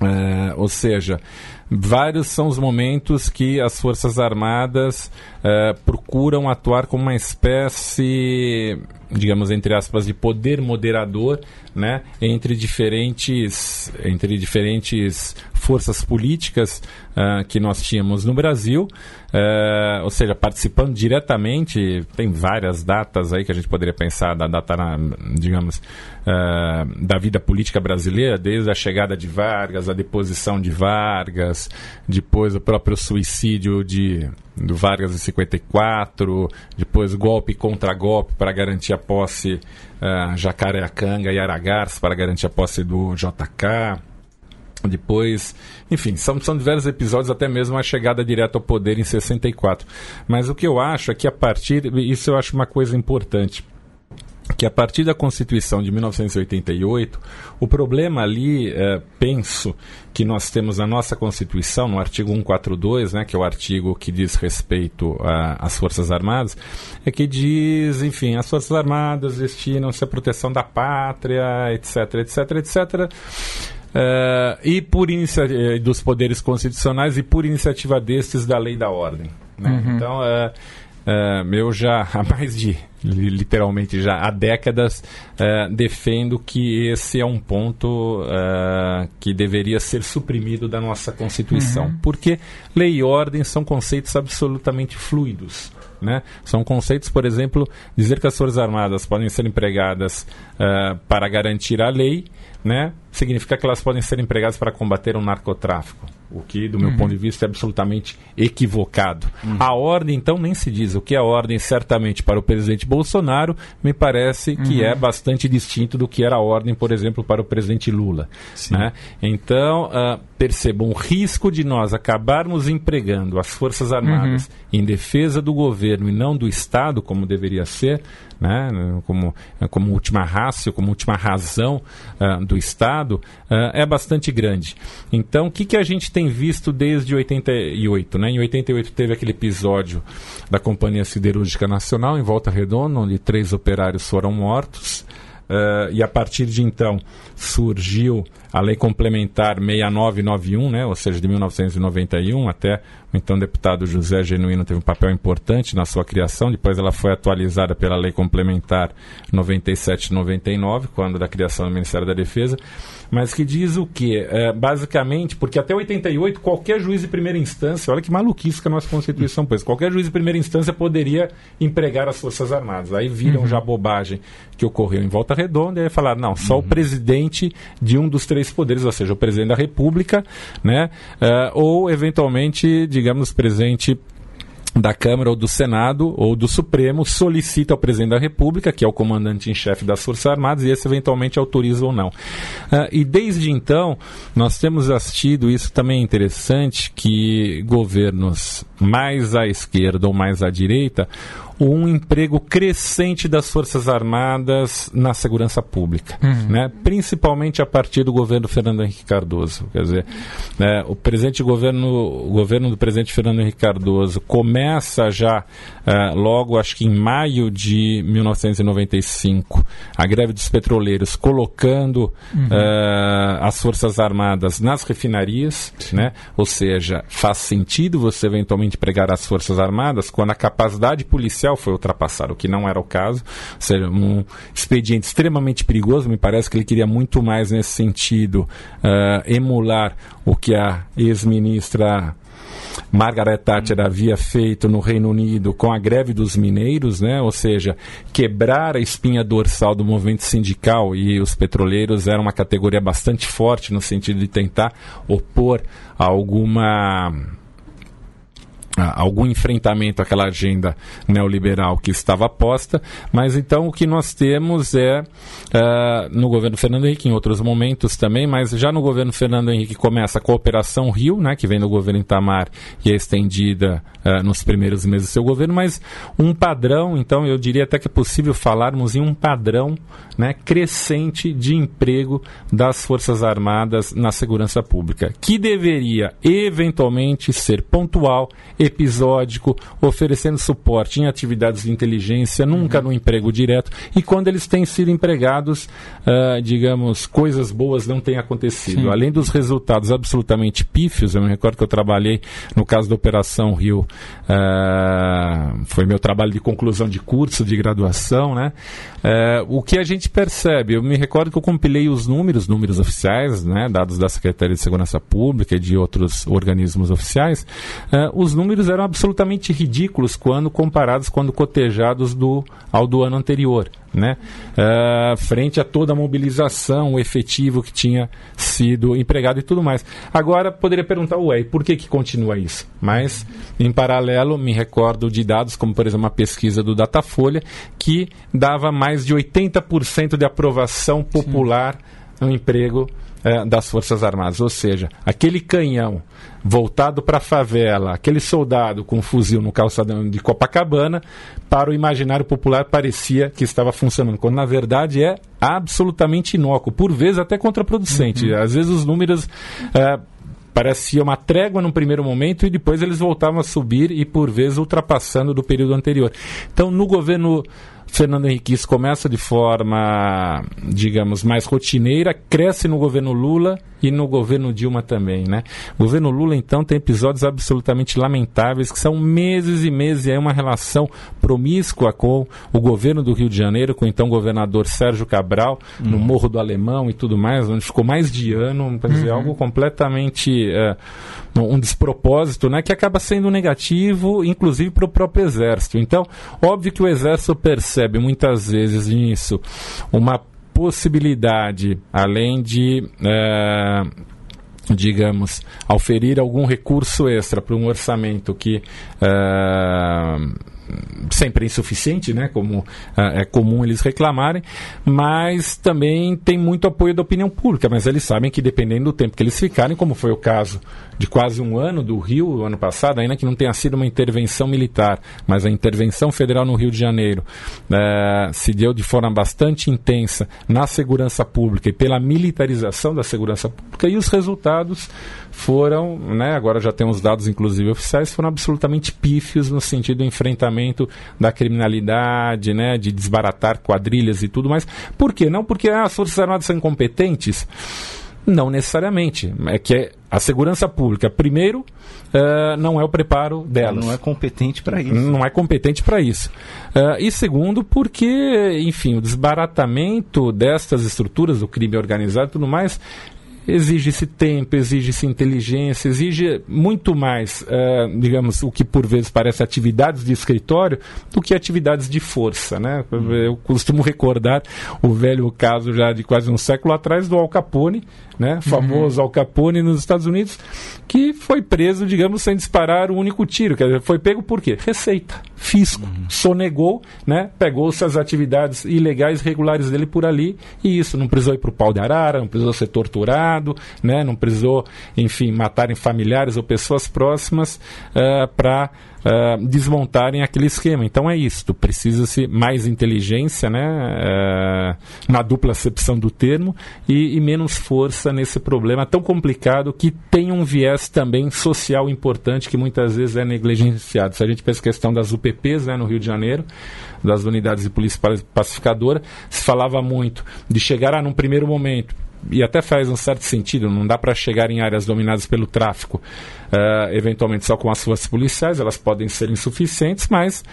É, ou seja, vários são os momentos que as Forças Armadas é, procuram atuar como uma espécie, digamos, entre aspas, de poder moderador né, entre, diferentes, entre diferentes forças políticas uh, que nós tínhamos no Brasil, uh, ou seja, participando diretamente, tem várias datas aí que a gente poderia pensar da data, na, digamos, uh, da vida política brasileira, desde a chegada de Vargas, a deposição de Vargas, depois o próprio suicídio de do Vargas em 54, depois golpe contra golpe para garantir a posse uh, Jacareacanga e Aragars para garantir a posse do JK, Depois, enfim, são, são diversos episódios, até mesmo a chegada direta ao poder em 64. Mas o que eu acho é que a partir. Isso eu acho uma coisa importante que a partir da Constituição de 1988, o problema ali, é, penso, que nós temos na nossa Constituição, no artigo 142, né, que é o artigo que diz respeito às Forças Armadas, é que diz, enfim, as Forças Armadas destinam-se à proteção da pátria, etc, etc, etc. Uh, e por iniciativa dos poderes constitucionais e por iniciativa destes da lei da ordem. Né? Uhum. Então, uh, uh, eu já há mais de literalmente já há décadas defendo que esse é um ponto que deveria ser suprimido da nossa Constituição, uhum. porque lei e ordem são conceitos absolutamente fluidos. Né? São conceitos, por exemplo, dizer que as Forças Armadas podem ser empregadas para garantir a lei, né? Significa que elas podem ser empregadas para combater o narcotráfico o que, do meu uhum. ponto de vista, é absolutamente equivocado. Uhum. A ordem, então, nem se diz. O que é a ordem, certamente, para o presidente Bolsonaro, me parece que uhum. é bastante distinto do que era a ordem, por exemplo, para o presidente Lula. Né? Então, uh, percebam o risco de nós acabarmos empregando as Forças Armadas uhum. em defesa do governo e não do Estado, como deveria ser, né, como, como última rácio, como última razão uh, do Estado, uh, é bastante grande. Então, o que, que a gente tem visto desde 88? Né? Em 88 teve aquele episódio da Companhia Siderúrgica Nacional, em Volta Redonda, onde três operários foram mortos. Uh, e a partir de então surgiu a Lei Complementar 6991, né, ou seja, de 1991 até o então deputado José Genuíno teve um papel importante na sua criação, depois ela foi atualizada pela Lei Complementar 9799, quando da criação do Ministério da Defesa mas que diz o quê? É, basicamente, porque até 88, qualquer juiz de primeira instância, olha que maluquice que a nossa Constituição pôs, qualquer juiz de primeira instância poderia empregar as Forças Armadas. Aí viram uhum. já a bobagem que ocorreu em Volta Redonda e aí falaram, não, só uhum. o presidente de um dos três poderes, ou seja, o presidente da República, né, uh, ou eventualmente, digamos, presidente da Câmara ou do Senado ou do Supremo solicita ao presidente da República, que é o comandante em chefe das Forças Armadas, e esse eventualmente autoriza ou não. Uh, e desde então, nós temos assistido, isso também é interessante, que governos mais à esquerda ou mais à direita um emprego crescente das Forças Armadas na segurança pública, uhum. né? principalmente a partir do governo Fernando Henrique Cardoso. Quer dizer, né, o presente governo, o governo do presidente Fernando Henrique Cardoso começa já uh, logo, acho que em maio de 1995, a greve dos petroleiros, colocando uhum. uh, as Forças Armadas nas refinarias, né? ou seja, faz sentido você eventualmente pregar as Forças Armadas quando a capacidade policial foi ultrapassado, o que não era o caso. Ou seja, um expediente extremamente perigoso. Me parece que ele queria muito mais nesse sentido uh, emular o que a ex-ministra Margaret Thatcher havia feito no Reino Unido com a greve dos mineiros, né? ou seja, quebrar a espinha dorsal do movimento sindical e os petroleiros eram uma categoria bastante forte no sentido de tentar opor alguma algum enfrentamento àquela agenda neoliberal que estava posta, mas então o que nós temos é uh, no governo Fernando Henrique, em outros momentos também, mas já no governo Fernando Henrique começa a cooperação Rio, né, que vem do governo Itamar e é estendida uh, nos primeiros meses do seu governo, mas um padrão, então eu diria até que é possível falarmos em um padrão né, crescente de emprego das Forças Armadas na segurança pública, que deveria eventualmente ser pontual, episódico, oferecendo suporte em atividades de inteligência, nunca uhum. no emprego direto, e quando eles têm sido empregados, uh, digamos, coisas boas não têm acontecido. Sim. Além dos resultados absolutamente pífios, eu me recordo que eu trabalhei no caso da Operação Rio, uh, foi meu trabalho de conclusão de curso, de graduação, né? Uh, o que a gente percebe, eu me recordo que eu compilei os números, números oficiais, né, dados da Secretaria de Segurança Pública e de outros organismos oficiais, os números números eram absolutamente ridículos quando comparados, quando cotejados do, ao do ano anterior. Né? Uh, frente a toda a mobilização, o efetivo que tinha sido empregado e tudo mais. Agora, poderia perguntar, ué, por que, que continua isso? Mas, em paralelo, me recordo de dados como, por exemplo, uma pesquisa do Datafolha, que dava mais de 80% de aprovação popular Sim no emprego é, das Forças Armadas. Ou seja, aquele canhão voltado para a favela, aquele soldado com um fuzil no calçadão de Copacabana, para o imaginário popular parecia que estava funcionando, quando na verdade é absolutamente inócuo, por vezes até contraproducente. Uhum. Às vezes os números. É, parecia uma trégua no primeiro momento e depois eles voltavam a subir e por vezes ultrapassando do período anterior. Então, no governo Fernando Henrique isso começa de forma, digamos, mais rotineira, cresce no governo Lula e no governo Dilma também, né? O governo Lula, então, tem episódios absolutamente lamentáveis, que são meses e meses, e é uma relação promíscua com o governo do Rio de Janeiro, com o então governador Sérgio Cabral, uhum. no Morro do Alemão e tudo mais, onde ficou mais de ano, para dizer, uhum. algo completamente... Uh, um despropósito, né, que acaba sendo negativo, inclusive para o próprio exército. Então, óbvio que o exército percebe muitas vezes nisso. Uma possibilidade, além de é, digamos, auferir algum recurso extra para um orçamento que é, sempre insuficiente, né, como uh, é comum eles reclamarem, mas também tem muito apoio da opinião pública, mas eles sabem que dependendo do tempo que eles ficarem, como foi o caso de quase um ano do Rio, ano passado, ainda que não tenha sido uma intervenção militar, mas a intervenção federal no Rio de Janeiro uh, se deu de forma bastante intensa na segurança pública e pela militarização da segurança pública, e os resultados foram, né, agora já temos dados inclusive oficiais, foram absolutamente pífios no sentido do enfrentamento da criminalidade, né, de desbaratar quadrilhas e tudo mais. Por quê? Não porque ah, as Forças Armadas são incompetentes? Não necessariamente. É que a segurança pública, primeiro, uh, não é o preparo delas. Não é competente para isso. Não é competente para isso. Uh, e segundo, porque, enfim, o desbaratamento destas estruturas, do crime organizado e tudo mais, exige-se tempo, exige-se inteligência, exige muito mais, uh, digamos, o que por vezes parece atividades de escritório do que atividades de força. Né? Eu costumo recordar o velho caso já de quase um século atrás do Al Capone, né? famoso uhum. Al Capone nos Estados Unidos, que foi preso, digamos, sem disparar o um único tiro. Quer dizer, foi pego por quê? Receita, fisco, uhum. sonegou, né? pegou-se as atividades ilegais, regulares dele por ali, e isso não precisou ir para o pau de arara, não precisou ser torturado, né? não precisou, enfim, matarem familiares ou pessoas próximas uh, eh, para uh, desmontarem aquele esquema. Então é isso, precisa-se mais inteligência né, uh, na dupla acepção do termo e, e, menos força nesse problema tão complicado que tem um viés também social importante que muitas vezes é negligenciado. Se a gente pensa a questão das UPPs né, no Rio de Janeiro, das unidades de polícia pacificadora, se falava muito de chegar a, num primeiro momento, e até faz um certo sentido, não dá para chegar em áreas dominadas pelo tráfico, uh, eventualmente só com as forças policiais, elas podem ser insuficientes, mas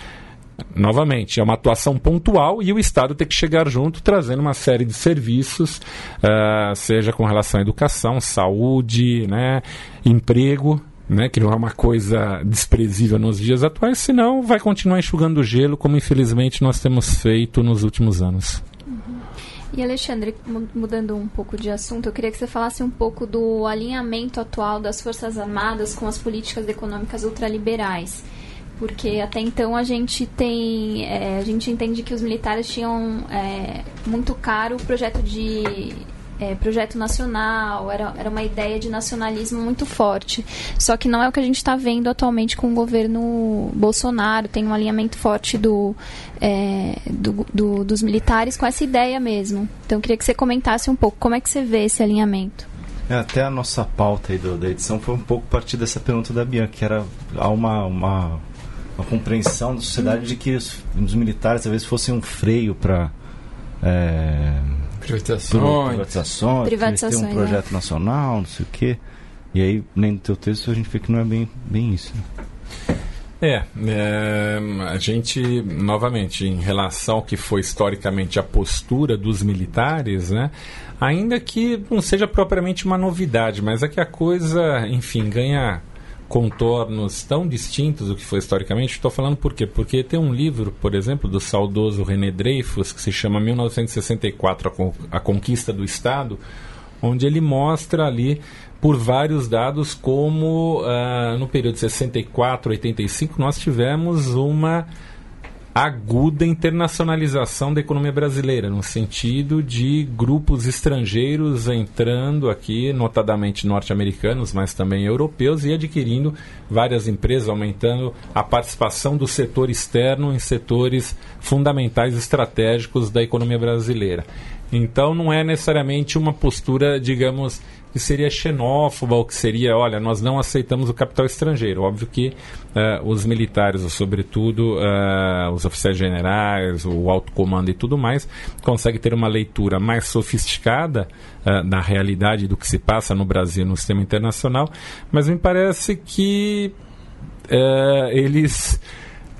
novamente, é uma atuação pontual e o Estado tem que chegar junto trazendo uma série de serviços, uh, seja com relação à educação, saúde, né, emprego, né, que não é uma coisa desprezível nos dias atuais, senão vai continuar enxugando gelo, como infelizmente nós temos feito nos últimos anos. E Alexandre, mudando um pouco de assunto, eu queria que você falasse um pouco do alinhamento atual das Forças Armadas com as políticas econômicas ultraliberais. Porque até então a gente tem. É, a gente entende que os militares tinham é, muito caro o projeto de é, projeto nacional, era, era uma ideia de nacionalismo muito forte. Só que não é o que a gente está vendo atualmente com o governo Bolsonaro, tem um alinhamento forte do, é, do, do, dos militares com essa ideia mesmo. Então eu queria que você comentasse um pouco como é que você vê esse alinhamento. É, até a nossa pauta aí do, da edição foi um pouco partir dessa pergunta da Bianca, que era há uma, uma, uma compreensão da sociedade de que os, os militares vezes fossem um freio para. É, Privatizações. Privatizações. Privatizações. Ter um projeto é. nacional, não sei o quê. E aí, nem no teu texto, a gente vê que não é bem, bem isso. Né? É, é, a gente, novamente, em relação ao que foi historicamente a postura dos militares, né, ainda que não seja propriamente uma novidade, mas é que a coisa, enfim, ganha contornos tão distintos do que foi historicamente. Estou falando por quê? Porque tem um livro, por exemplo, do saudoso René Dreyfus, que se chama 1964, A Conquista do Estado, onde ele mostra ali por vários dados como uh, no período de 64 85 nós tivemos uma aguda internacionalização da economia brasileira, no sentido de grupos estrangeiros entrando aqui, notadamente norte-americanos, mas também europeus, e adquirindo várias empresas, aumentando a participação do setor externo em setores fundamentais estratégicos da economia brasileira. Então não é necessariamente uma postura, digamos, que seria xenófoba ou que seria, olha, nós não aceitamos o capital estrangeiro. Óbvio que uh, os militares, sobretudo uh, os oficiais generais, o alto comando e tudo mais, conseguem ter uma leitura mais sofisticada uh, da realidade do que se passa no Brasil no sistema internacional, mas me parece que eles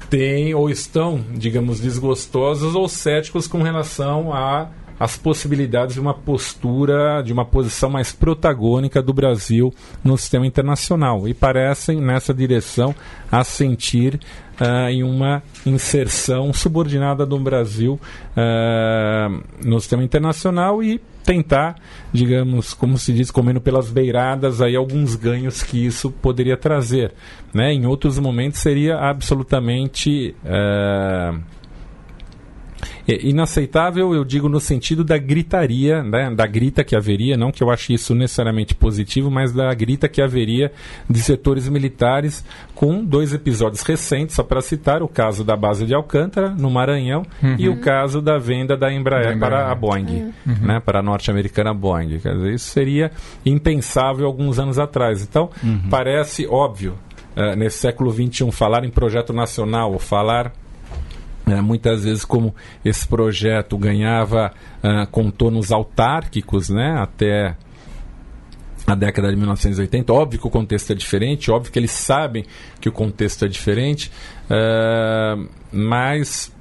têm ou estão, digamos, desgostosos ou céticos com relação a as possibilidades de uma postura, de uma posição mais protagônica do Brasil no sistema internacional e parecem nessa direção assentir uh, em uma inserção subordinada do Brasil uh, no sistema internacional e tentar, digamos, como se diz, comendo pelas beiradas aí alguns ganhos que isso poderia trazer, né? Em outros momentos seria absolutamente uh, é inaceitável, eu digo no sentido da gritaria, né, da grita que haveria, não que eu ache isso necessariamente positivo, mas da grita que haveria de setores militares com dois episódios recentes, só para citar o caso da base de Alcântara, no Maranhão, uhum. e o caso da venda da Embraer, para a Boeing, uhum. né, para a norte-americana Boeing. Quer dizer, isso seria impensável alguns anos atrás. Então, uhum. parece óbvio, uh, nesse século XXI, falar em projeto nacional, ou falar é, muitas vezes, como esse projeto ganhava uh, contornos autárquicos né, até a década de 1980, óbvio que o contexto é diferente, óbvio que eles sabem que o contexto é diferente, uh, mas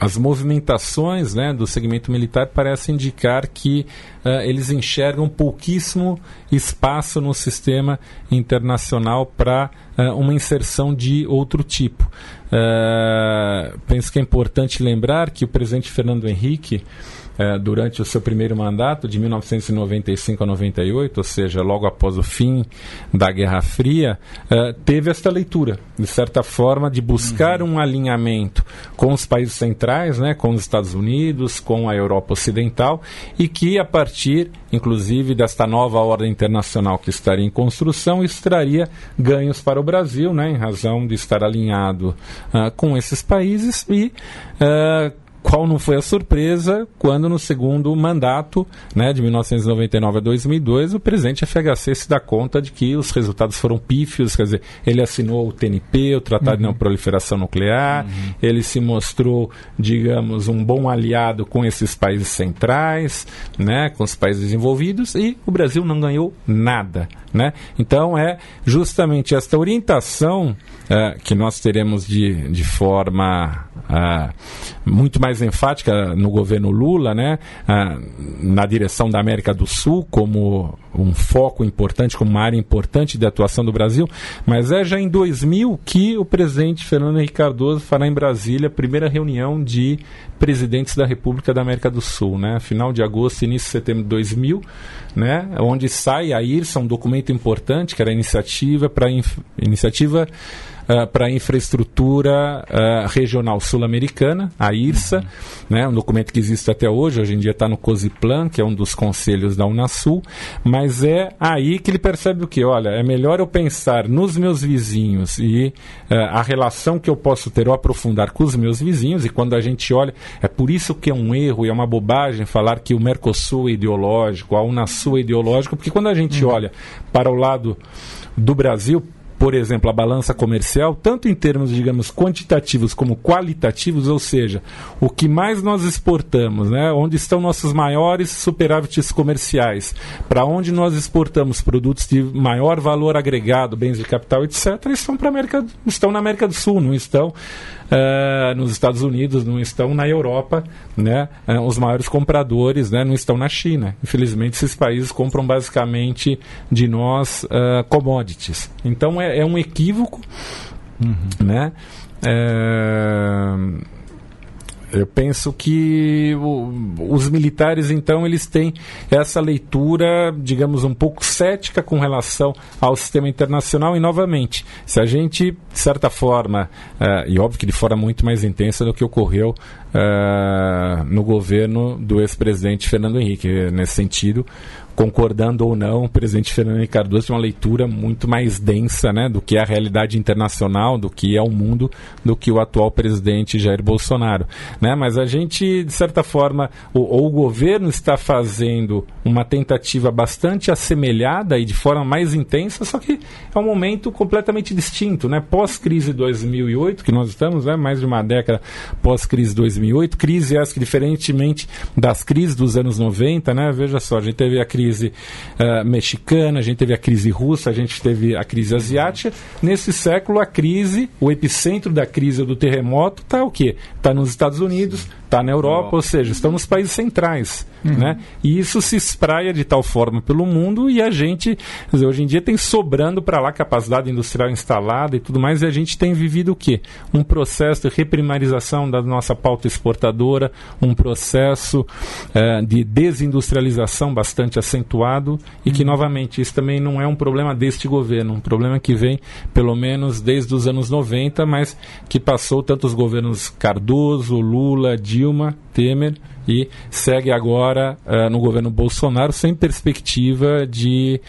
as movimentações né, do segmento militar parecem indicar que uh, eles enxergam pouquíssimo espaço no sistema internacional para uh, uma inserção de outro tipo. Uh, penso que é importante lembrar que o presidente Fernando Henrique é, durante o seu primeiro mandato, de 1995 a 98, ou seja, logo após o fim da Guerra Fria, é, teve esta leitura, de certa forma, de buscar uhum. um alinhamento com os países centrais, né, com os Estados Unidos, com a Europa Ocidental, e que a partir, inclusive, desta nova ordem internacional que estaria em construção, isso traria ganhos para o Brasil, né, em razão de estar alinhado uh, com esses países e uh, qual não foi a surpresa quando no segundo mandato, né, de 1999 a 2002, o presidente FHC se dá conta de que os resultados foram pífios, quer dizer, ele assinou o TNP, o Tratado uhum. de Não Proliferação Nuclear, uhum. ele se mostrou, digamos, um bom aliado com esses países centrais, né, com os países desenvolvidos e o Brasil não ganhou nada, né? Então é justamente esta orientação uh, que nós teremos de, de forma uh, muito mais enfática no governo Lula, né, uh, na direção da América do Sul como um foco importante, como uma área importante de atuação do Brasil, mas é já em 2000 que o presidente Fernando Henrique Cardoso fará em Brasília a primeira reunião de presidentes da República da América do Sul, né? Final de agosto, início de setembro de 2000, né? Onde sai a IRSA, um documento importante, que era a iniciativa para iniciativa uh, para a infraestrutura uh, regional sul-americana, a IRSA, uhum. né, um documento que existe até hoje, hoje em dia está no COSIPLAN, que é um dos conselhos da Unasul, mas é aí que ele percebe o que? Olha, é melhor eu pensar nos meus vizinhos e uh, a relação que eu posso ter ou aprofundar com os meus vizinhos, e quando a gente olha, é por isso que é um erro e é uma bobagem falar que o Mercosul é ideológico, a Unasul é ideológico, porque quando a gente uhum. olha para o lado do Brasil, por exemplo, a balança comercial, tanto em termos, digamos, quantitativos como qualitativos, ou seja, o que mais nós exportamos, né? onde estão nossos maiores superávites comerciais, para onde nós exportamos produtos de maior valor agregado, bens de capital, etc., estão, América, estão na América do Sul, não estão uh, nos Estados Unidos, não estão na Europa, né? Uh, os maiores compradores né, não estão na China. Infelizmente, esses países compram basicamente de nós uh, commodities. Então, é, é um equívoco, uhum. né? É eu penso que o, os militares, então, eles têm essa leitura, digamos, um pouco cética com relação ao sistema internacional. E, novamente, se a gente, de certa forma, uh, e óbvio que de forma muito mais intensa do que ocorreu uh, no governo do ex-presidente Fernando Henrique, nesse sentido, concordando ou não, o presidente Fernando Henrique Cardoso tem uma leitura muito mais densa né, do que é a realidade internacional, do que é o mundo, do que o atual presidente Jair Bolsonaro. Né? Mas a gente, de certa forma, ou o governo está fazendo uma tentativa bastante assemelhada e de forma mais intensa, só que é um momento completamente distinto. Né? Pós-crise 2008, que nós estamos, né, mais de uma década pós-crise 2008, crise essa que, diferentemente das crises dos anos 90, né, veja só, a gente teve a crise crise uh, mexicana, a gente teve a crise russa, a gente teve a crise asiática. Nesse século, a crise, o epicentro da crise do terremoto está o quê? Está nos Estados Unidos, está na Europa, ou seja, estão nos países centrais. Uhum. Né? E isso se espraia de tal forma pelo mundo e a gente, dizer, hoje em dia, tem sobrando para lá capacidade industrial instalada e tudo mais, e a gente tem vivido o quê? Um processo de reprimarização da nossa pauta exportadora, um processo uh, de desindustrialização bastante acentuado e que, uhum. novamente, isso também não é um problema deste governo, um problema que vem, pelo menos, desde os anos 90, mas que passou tantos governos Cardoso, Lula, Dilma, Dilma, Temer e segue agora uh, no governo Bolsonaro sem perspectiva de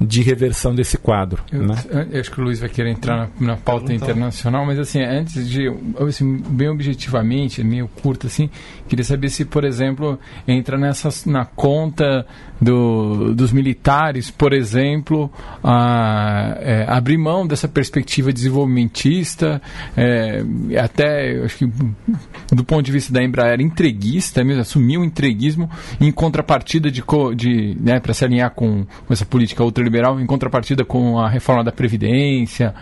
de reversão desse quadro. Eu, né? eu acho que o Luiz vai querer entrar na, na pauta então, internacional, mas assim, antes de, assim, bem objetivamente, meio curto assim, queria saber se, por exemplo, entra nessa, na conta do, dos militares, por exemplo, a, é, abrir mão dessa perspectiva desenvolvimentista, é, até, acho que do ponto de vista da Embraer, entreguista, mesmo, assumir o entreguismo em contrapartida de, de né, para se alinhar com, com essa política ultraliberal, em contrapartida com a reforma da Previdência,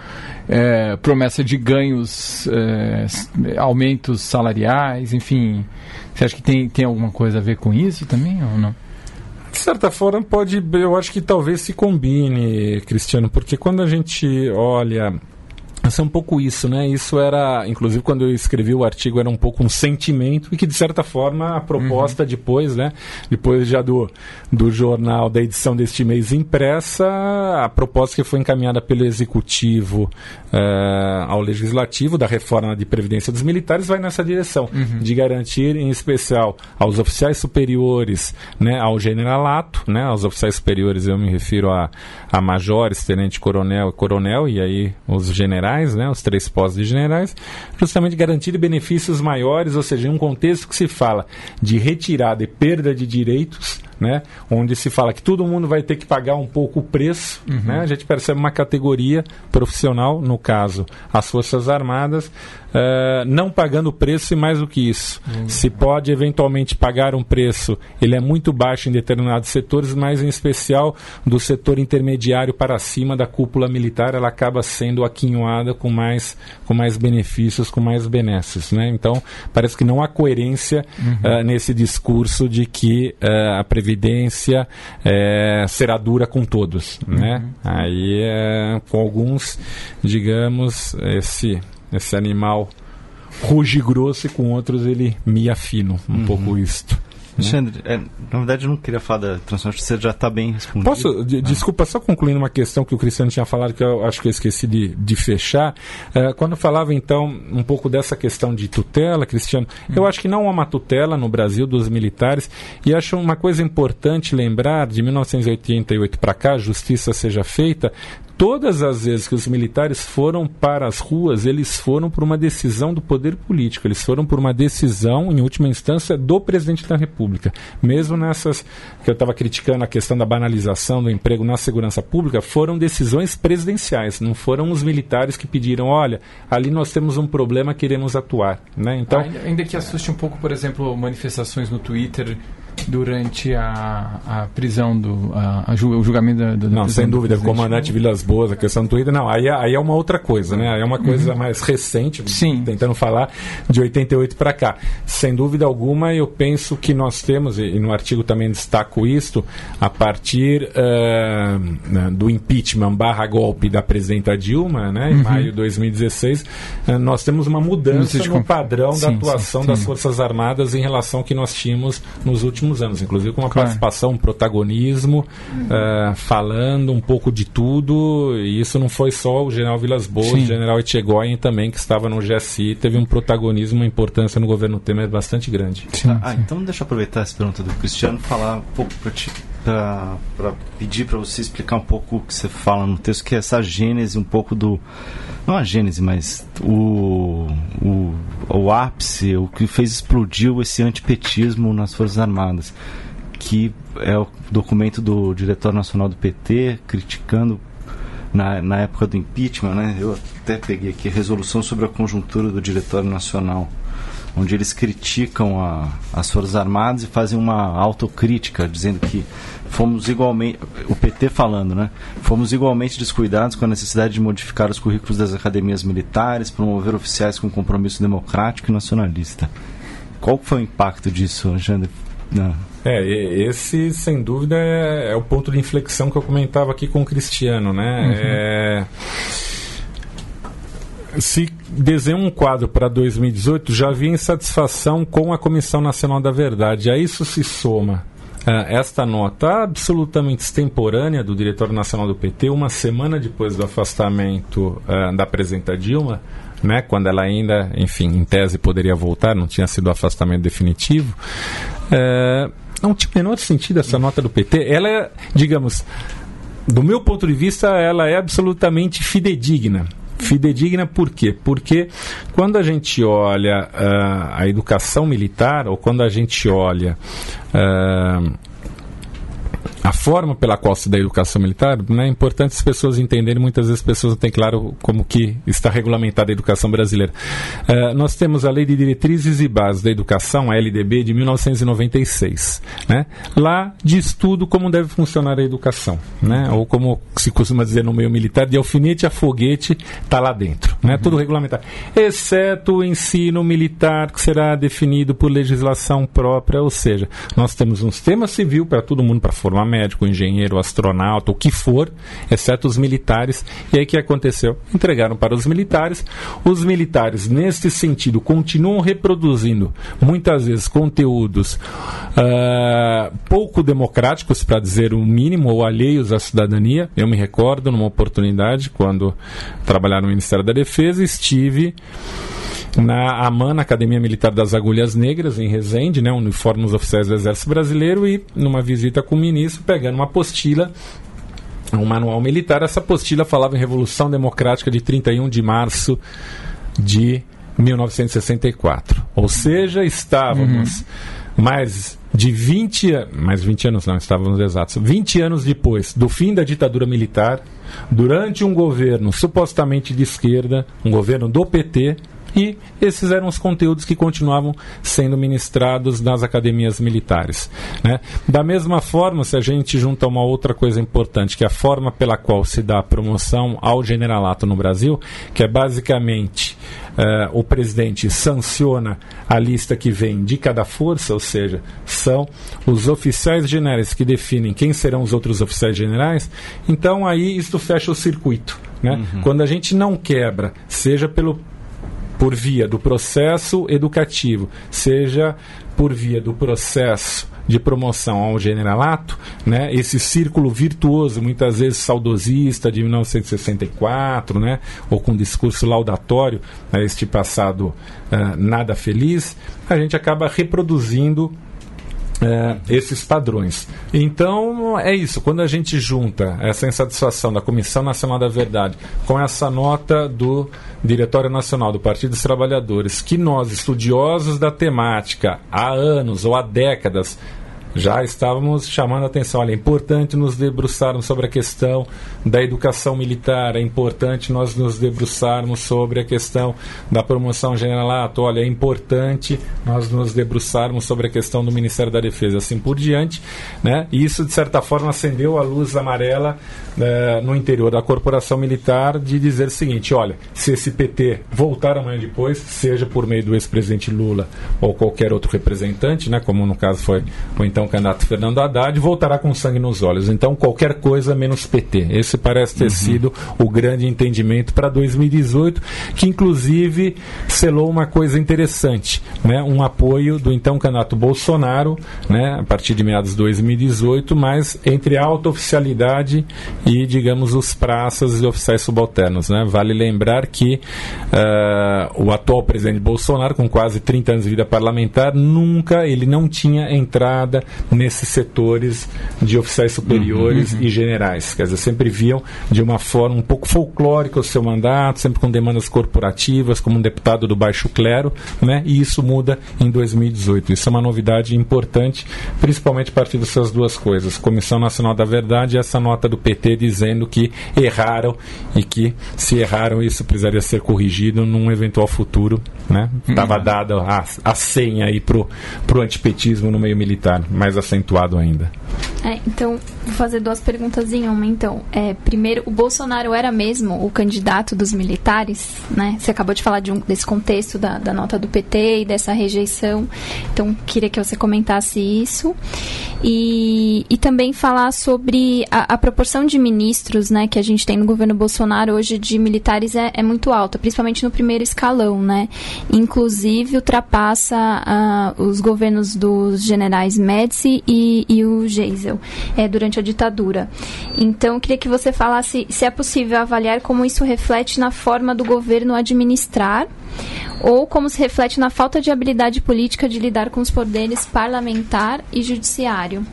é, promessa de ganhos, é, aumentos salariais, enfim. Você acha que tem, tem alguma coisa a ver com isso também ou não? De certa forma, pode. Eu acho que talvez se combine, Cristiano, porque quando a gente olha é um pouco isso, né? Isso era, inclusive, quando eu escrevi o artigo, era um pouco um sentimento e que, de certa forma, a proposta uhum. depois, né? Depois já do, do jornal, da edição deste mês impressa, a proposta que foi encaminhada pelo Executivo uh, ao Legislativo da reforma de Previdência dos Militares vai nessa direção, uhum. de garantir, em especial, aos oficiais superiores, né? Ao generalato, né? Aos oficiais superiores eu me refiro a, a majores, tenente-coronel e coronel, e aí os generais generais, né, os três postos de generais, justamente garantir benefícios maiores, ou seja, em um contexto que se fala de retirada e perda de direitos, né, onde se fala que todo mundo vai ter que pagar um pouco o preço, uhum. né, a gente percebe uma categoria profissional, no caso, as Forças Armadas, uh, não pagando preço e mais do que isso. Uhum. Se pode eventualmente pagar um preço, ele é muito baixo em determinados setores, mas em especial do setor intermediário para cima da cúpula militar, ela acaba sendo aquinhoada com mais, com mais benefícios, com mais benesses. Né? Então, parece que não há coerência uhum. uh, nesse discurso de que uh, a Previdência será dura com todos. Né? Uhum. Aí, com alguns, digamos, esse esse animal ruge grosso e com outros ele mia fino, um uhum. pouco isto. Né? Alexandre, é, na verdade eu não queria falar da transformação, você já está bem respondido. Posso, ah. desculpa, só concluindo uma questão que o Cristiano tinha falado, que eu acho que eu esqueci de, de fechar. É, quando falava então um pouco dessa questão de tutela, Cristiano, hum. eu acho que não há uma tutela no Brasil dos militares e acho uma coisa importante lembrar, de 1988 para cá, justiça seja feita, todas as vezes que os militares foram para as ruas, eles foram por uma decisão do poder político, eles foram por uma decisão, em última instância, do presidente da República. Mesmo nessas que eu estava criticando a questão da banalização do emprego na segurança pública, foram decisões presidenciais, não foram os militares que pediram, olha, ali nós temos um problema, queremos atuar. Né? Então, ainda, ainda que assuste um pouco, por exemplo, manifestações no Twitter durante a, a prisão do a, a, o julgamento do, não sem dúvida. o comandante Vilas Boas a questão do Twitter. Não aí, é, aí é uma outra coisa né? Aí é uma coisa uhum. mais recente Sim. tentando falar de 88 para cá. Sem dúvida alguma eu penso que nós temos e, no artigo também destaco isto a partir uh, do impeachment barra golpe da presidenta Dilma né em uhum. maio de 2016 uh, nós temos uma mudança no padrão sim, da atuação sim, das forças armadas em relação ao que nós tínhamos nos últimos muitos anos, inclusive com uma claro. participação, um protagonismo, uh, falando um pouco de tudo. E isso não foi só o general Vilas Boas, o general Etchegoyen também, que estava no GSI, teve um protagonismo, uma importância no governo Temer bastante grande. Sim, ah, então deixa eu aproveitar essa pergunta do Cristiano falar um pouco para ti para pedir para você explicar um pouco o que você fala no texto, que é essa gênese um pouco do. Não a gênese, mas o, o, o ápice, o que fez explodir esse antipetismo nas Forças Armadas, que é o documento do diretor nacional do PT criticando na, na época do impeachment, né? Eu até peguei aqui a resolução sobre a conjuntura do Diretório Nacional onde eles criticam a, as Forças Armadas e fazem uma autocrítica, dizendo que fomos igualmente, o PT falando, né? Fomos igualmente descuidados com a necessidade de modificar os currículos das academias militares, promover oficiais com compromisso democrático e nacionalista. Qual foi o impacto disso? Não. É, esse sem dúvida é, é, o ponto de inflexão que eu comentava aqui com o Cristiano, né? Uhum. É se desenha um quadro para 2018, já havia insatisfação com a Comissão Nacional da Verdade. A isso se soma uh, esta nota absolutamente extemporânea do diretor nacional do PT, uma semana depois do afastamento uh, da presidenta Dilma, né, quando ela ainda, enfim, em tese poderia voltar, não tinha sido o afastamento definitivo. Uh, não tinha o menor sentido essa nota do PT. Ela é, digamos, do meu ponto de vista, ela é absolutamente fidedigna. Fidedigna por quê? Porque quando a gente olha uh, a educação militar, ou quando a gente olha. Uh, a forma pela qual se dá a educação militar, né, é importante as pessoas entenderem, muitas vezes as pessoas não têm claro como que está regulamentada a educação brasileira. Uh, nós temos a Lei de Diretrizes e Bases da Educação, a LDB, de 1996. Né? Lá diz tudo como deve funcionar a educação, né? ou como se costuma dizer no meio militar, de alfinete a foguete está lá dentro. Né? Uhum. Tudo regulamentado. Exceto o ensino militar, que será definido por legislação própria, ou seja, nós temos um sistema civil para todo mundo para formar médico, engenheiro, astronauta, o que for, exceto os militares. E aí o que aconteceu? Entregaram para os militares. Os militares, neste sentido, continuam reproduzindo muitas vezes conteúdos uh, pouco democráticos, para dizer o mínimo, ou alheios à cidadania. Eu me recordo numa oportunidade, quando trabalhar no Ministério da Defesa, estive na AMAN, na Academia Militar das Agulhas Negras, em Resende, né, uniforme dos oficiais do Exército Brasileiro, e numa visita com o ministro, pegando uma apostila um manual militar. Essa apostila falava em Revolução Democrática de 31 de março de 1964. Ou seja, estávamos uhum. mais de 20 anos, mais 20 anos não, estávamos exatos, 20 anos depois do fim da ditadura militar, durante um governo supostamente de esquerda, um governo do PT, e esses eram os conteúdos que continuavam sendo ministrados nas academias militares. Né? Da mesma forma, se a gente junta uma outra coisa importante, que é a forma pela qual se dá a promoção ao generalato no Brasil, que é basicamente Uh, o presidente sanciona a lista que vem de cada força, ou seja, são os oficiais generais que definem quem serão os outros oficiais generais. Então aí isto fecha o circuito. Né? Uhum. Quando a gente não quebra, seja pelo por via do processo educativo, seja por via do processo de promoção ao generalato, né, esse círculo virtuoso, muitas vezes saudosista de 1964, né, ou com discurso laudatório a este passado uh, nada feliz, a gente acaba reproduzindo é, esses padrões. Então, é isso. Quando a gente junta essa insatisfação da Comissão Nacional da Verdade com essa nota do Diretório Nacional do Partido dos Trabalhadores, que nós, estudiosos da temática, há anos ou há décadas, já estávamos chamando a atenção. Olha, é importante nos debruçarmos sobre a questão da educação militar, é importante nós nos debruçarmos sobre a questão da promoção generalato, olha, é importante nós nos debruçarmos sobre a questão do Ministério da Defesa, assim por diante. Né? E isso, de certa forma, acendeu a luz amarela eh, no interior da corporação militar de dizer o seguinte: olha, se esse PT voltar amanhã depois, seja por meio do ex-presidente Lula ou qualquer outro representante, né, como no caso foi o então candidato Fernando Haddad, voltará com sangue nos olhos. Então, qualquer coisa menos PT. Esse parece ter uhum. sido o grande entendimento para 2018, que inclusive selou uma coisa interessante, né? um apoio do então candidato Bolsonaro, né? a partir de meados de 2018, mas entre alta oficialidade e, digamos, os praças e oficiais subalternos. Né? Vale lembrar que uh, o atual presidente Bolsonaro, com quase 30 anos de vida parlamentar, nunca, ele não tinha entrada nesses setores de oficiais superiores uhum, uhum. e generais. Quer dizer, sempre viam de uma forma um pouco folclórica o seu mandato, sempre com demandas corporativas, como um deputado do baixo clero, né? e isso muda em 2018. Isso é uma novidade importante, principalmente a partir dessas duas coisas: Comissão Nacional da Verdade e essa nota do PT dizendo que erraram e que, se erraram, isso precisaria ser corrigido num eventual futuro. Estava né? Uhum. dada a, a senha aí pro, pro antipetismo no meio militar, mais acentuado ainda. É, então, vou fazer duas perguntas em uma. Então, é, primeiro, o Bolsonaro era mesmo o candidato dos militares, né? Você acabou de falar de um, desse contexto da, da nota do PT e dessa rejeição. Então, queria que você comentasse isso. E, e também falar sobre a, a, proporção de ministros né, que a gente tem no governo Bolsonaro hoje de militares é, é muito alta, principalmente no primeiro escalão, né? Inclusive ultrapassa uh, os governos dos generais Médici e, e o Geisel é, durante a ditadura. Então, eu queria que você falasse se é possível avaliar como isso reflete na forma do governo administrar ou como se reflete na falta de habilidade política de lidar com os poderes parlamentar e judiciário.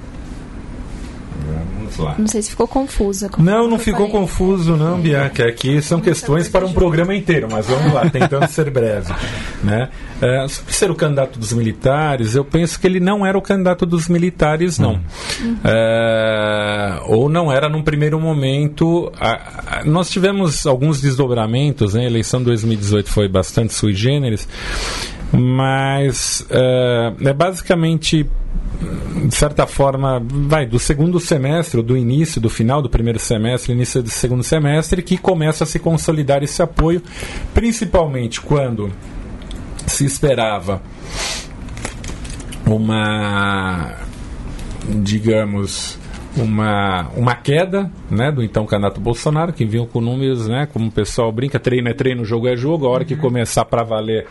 Vamos lá. Não sei se ficou confusa. Não, não ficou confuso, não, Bianca. Aqui são questões para um programa inteiro, mas vamos lá, tentando ser breve. Né? É, sobre ser o candidato dos militares, eu penso que ele não era o candidato dos militares, não. Uhum. É, ou não era num primeiro momento. A, a, nós tivemos alguns desdobramentos, né? a eleição de 2018 foi bastante sui generis, mas é, é basicamente de certa forma, vai do segundo semestre, do início, do final do primeiro semestre, início do segundo semestre, que começa a se consolidar esse apoio, principalmente quando se esperava uma, digamos, uma, uma queda né, do então candidato Bolsonaro, que vinham com números, né, como o pessoal brinca, treino é treino, jogo é jogo, a hora que uhum. começar para valer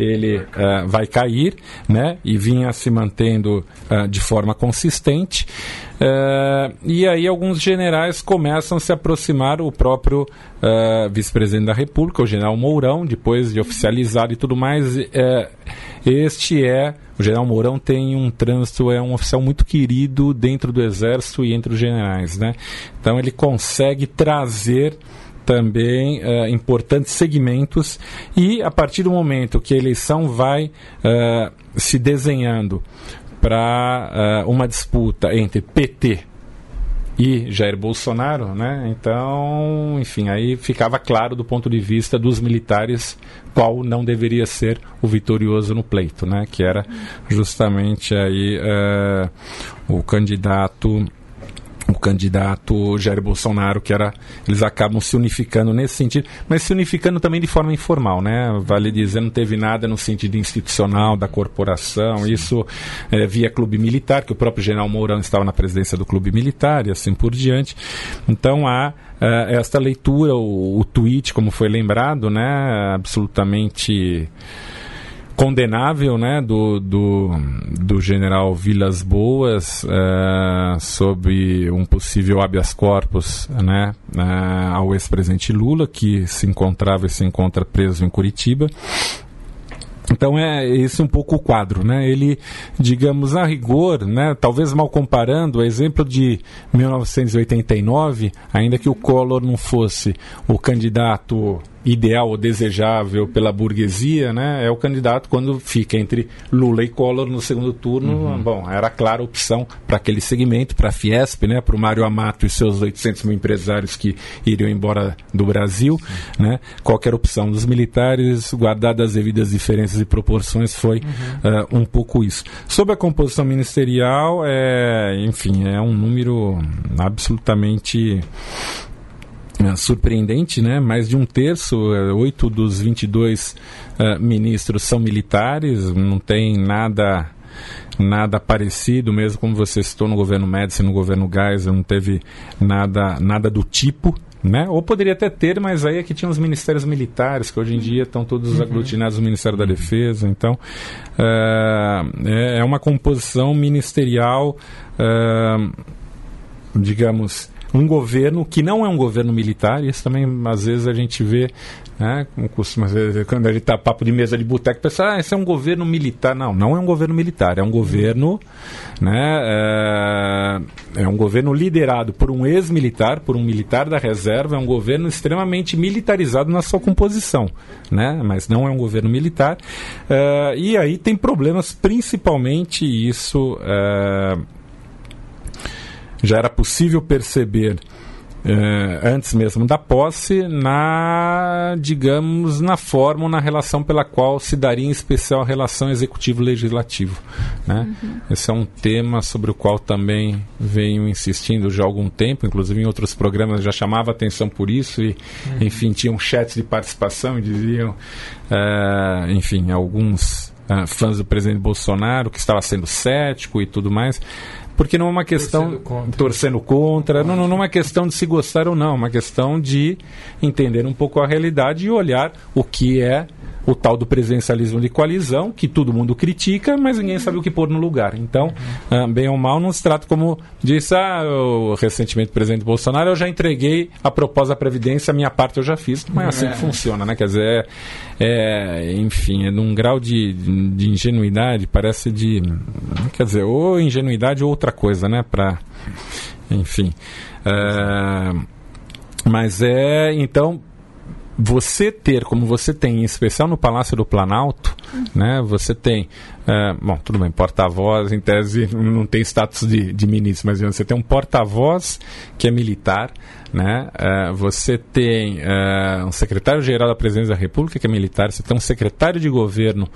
ele uh, vai cair, né? E vinha se mantendo uh, de forma consistente. Uh, e aí alguns generais começam a se aproximar, o próprio vice-presidente da República, o general Mourão, depois de oficializado e tudo mais. este é o general Mourão tem um trânsito, é um oficial muito querido dentro do exército e entre os generais, né? Então ele consegue trazer também uh, importantes segmentos e a partir do momento que a eleição vai uh, se desenhando para uh, uma disputa entre PT e Jair Bolsonaro, né? Então, enfim, aí ficava claro do ponto de vista dos militares qual não deveria ser o vitorioso no pleito, né? Que era justamente aí o candidato o candidato Jair Bolsonaro, que era. Eles acabam se unificando nesse sentido, mas se unificando também de forma informal, né? Vale dizer, não teve nada no sentido institucional da corporação, Sim. isso é, via clube militar, que o próprio general Mourão estava na presidência do clube militar e assim por diante. Então há uh, esta leitura, o, o tweet, como foi lembrado, né? Absolutamente condenável né, do, do, do general Vilas Boas uh, sobre um possível habeas corpus né, uh, ao ex-presidente Lula, que se encontrava e se encontra preso em Curitiba. Então é esse um pouco o quadro, né? Ele, digamos, a rigor, né? Talvez mal comparando, o exemplo de 1989, ainda que o Collor não fosse o candidato ideal ou desejável pela burguesia, né, é o candidato quando fica entre Lula e Collor no segundo turno. Uhum. Bom, era clara opção para aquele segmento, para a Fiesp, né, para o Mário Amato e seus 800 mil empresários que iriam embora do Brasil. Uhum. Né, qualquer opção dos militares, guardadas as devidas diferenças e proporções, foi uhum. uh, um pouco isso. Sobre a composição ministerial, é, enfim, é um número absolutamente surpreendente, né? Mais de um terço, é, oito dos 22 uh, ministros são militares, não tem nada nada parecido, mesmo como você citou no governo Médici, no governo Geisel, não teve nada, nada do tipo. Né? Ou poderia até ter, mas aí é que tinha os ministérios militares, que hoje em dia estão todos uhum. aglutinados no Ministério da Defesa. Então, é, é uma composição ministerial, digamos, um governo que não é um governo militar, isso também às vezes a gente vê, né, costuma quando gente está papo de mesa de boteco, pensa, ah, esse é um governo militar. Não, não é um governo militar, é um governo, né, é, é um governo liderado por um ex-militar, por um militar da reserva, é um governo extremamente militarizado na sua composição, né, mas não é um governo militar. É, e aí tem problemas, principalmente isso. É, já era possível perceber eh, antes mesmo da posse, na, digamos, na forma ou na relação pela qual se daria em especial a relação executivo-legislativo. Né? Uhum. Esse é um tema sobre o qual também venho insistindo já há algum tempo, inclusive em outros programas já chamava atenção por isso, e, uhum. enfim, tinham chats de participação e diziam, uh, enfim, alguns uh, fãs do presidente Bolsonaro que estava sendo cético e tudo mais porque não é uma questão torcendo contra, torcendo contra não, não é uma questão de se gostar ou não, é uma questão de entender um pouco a realidade e olhar o que é o tal do presencialismo de coalizão, que todo mundo critica, mas ninguém sabe o que pôr no lugar. Então, ah, bem ou mal, não se trata como disse ah, o, recentemente o presidente Bolsonaro, eu já entreguei a proposta da Previdência, a minha parte eu já fiz. Não é assim que funciona, né? Quer dizer, é, é, enfim, é num grau de, de ingenuidade, parece de. Quer dizer, ou ingenuidade ou outra coisa, né? Pra, enfim. É, mas é, então, você ter, como você tem, em especial no Palácio do Planalto, uhum. né, você tem, é, bom, tudo bem, porta-voz, em tese, não tem status de, de ministro, mas você tem um porta-voz que é militar, né, é, você tem é, um secretário-geral da Presidência da República que é militar, você tem um secretário de governo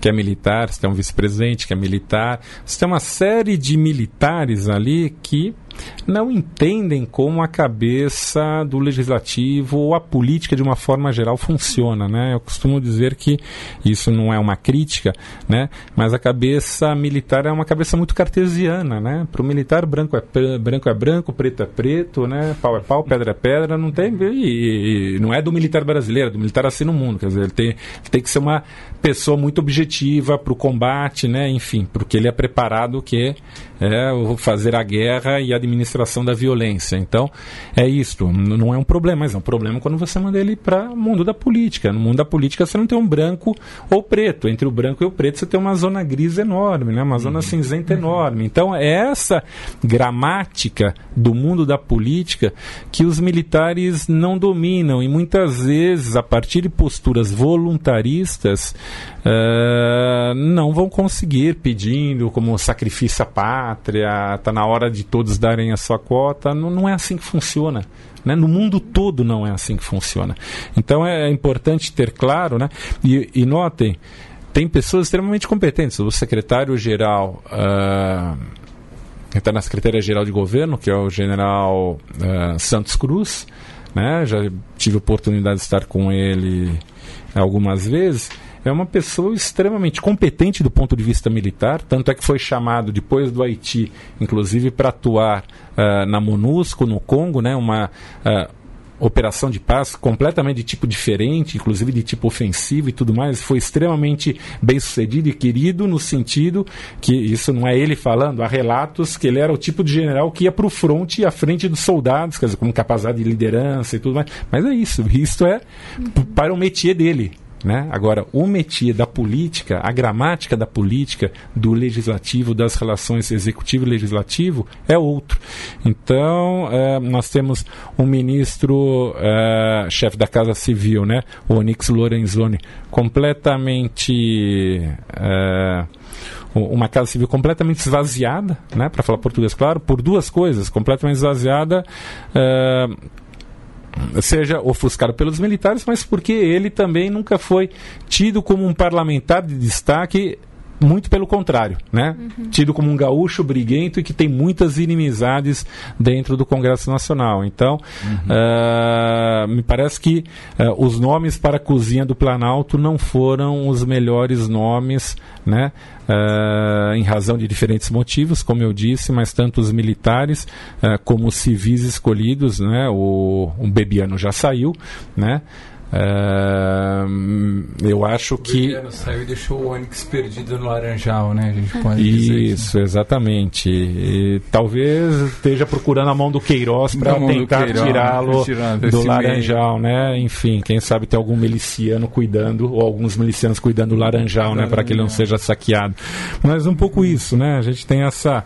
que é militar, você tem um vice-presidente que é militar, você tem uma série de militares ali que não entendem como a cabeça do legislativo ou a política de uma forma geral funciona, né? Eu costumo dizer que isso não é uma crítica, né? Mas a cabeça militar é uma cabeça muito cartesiana, né? Para o militar branco é branco é branco, preto é preto, né? Pau é pau, pedra é pedra, não tem e, e não é do militar brasileiro, é do militar assim no mundo, quer dizer, ele tem, tem que ser uma pessoa muito objetiva para o combate, né? Enfim, porque ele é preparado que é fazer a guerra e a administração da violência. Então, é isso. Não é um problema, mas é um problema quando você manda ele para o mundo da política. No mundo da política você não tem um branco ou preto. Entre o branco e o preto você tem uma zona gris enorme, né? uma zona uhum. cinzenta enorme. Então, é essa gramática do mundo da política que os militares não dominam e muitas vezes, a partir de posturas voluntaristas, uh, não vão conseguir pedindo como sacrifício à pátria, está na hora de todos darem a sua cota. Não, não é assim que funciona. Né? No mundo todo não é assim que funciona. Então é importante ter claro, né? e, e notem, tem pessoas extremamente competentes. O secretário-geral. Uh, está na Secretaria-Geral de Governo, que é o general uh, Santos Cruz. Né? Já tive oportunidade de estar com ele algumas vezes é uma pessoa extremamente competente do ponto de vista militar, tanto é que foi chamado depois do Haiti, inclusive para atuar uh, na MONUSCO, no Congo, né, uma uh, operação de paz completamente de tipo diferente, inclusive de tipo ofensivo e tudo mais, foi extremamente bem sucedido e querido no sentido que isso não é ele falando, há relatos que ele era o tipo de general que ia para o fronte à frente dos soldados, quer dizer, com capacidade de liderança e tudo mais. Mas é isso, isso é para o métier dele. Né? Agora, o métier da política, a gramática da política, do legislativo, das relações executivo e legislativo é outro. Então, é, nós temos um ministro, é, chefe da Casa Civil, né? o Onyx Lorenzoni, completamente. É, uma casa civil completamente esvaziada, né, para falar português claro, por duas coisas, completamente esvaziada seja ofuscado pelos militares, mas porque ele também nunca foi tido como um parlamentar de destaque muito pelo contrário, né? Uhum. Tido como um gaúcho briguento e que tem muitas inimizades dentro do Congresso Nacional. Então, uhum. uh, me parece que uh, os nomes para a cozinha do Planalto não foram os melhores nomes, né? Uh, em razão de diferentes motivos, como eu disse, mas tanto os militares como os civis escolhidos, né? O, o Bebiano já saiu, né? Uh, eu acho o que. O saiu e deixou o Onix perdido no Laranjal, né? A gente pode Isso, exatamente. E, talvez esteja procurando a mão do Queiroz para tentar tirá-lo do Laranjal, meio. né? Enfim, quem sabe tem algum miliciano cuidando, ou alguns milicianos cuidando do Laranjal, né? Para que ele não seja saqueado. Mas um pouco isso, né? A gente tem essa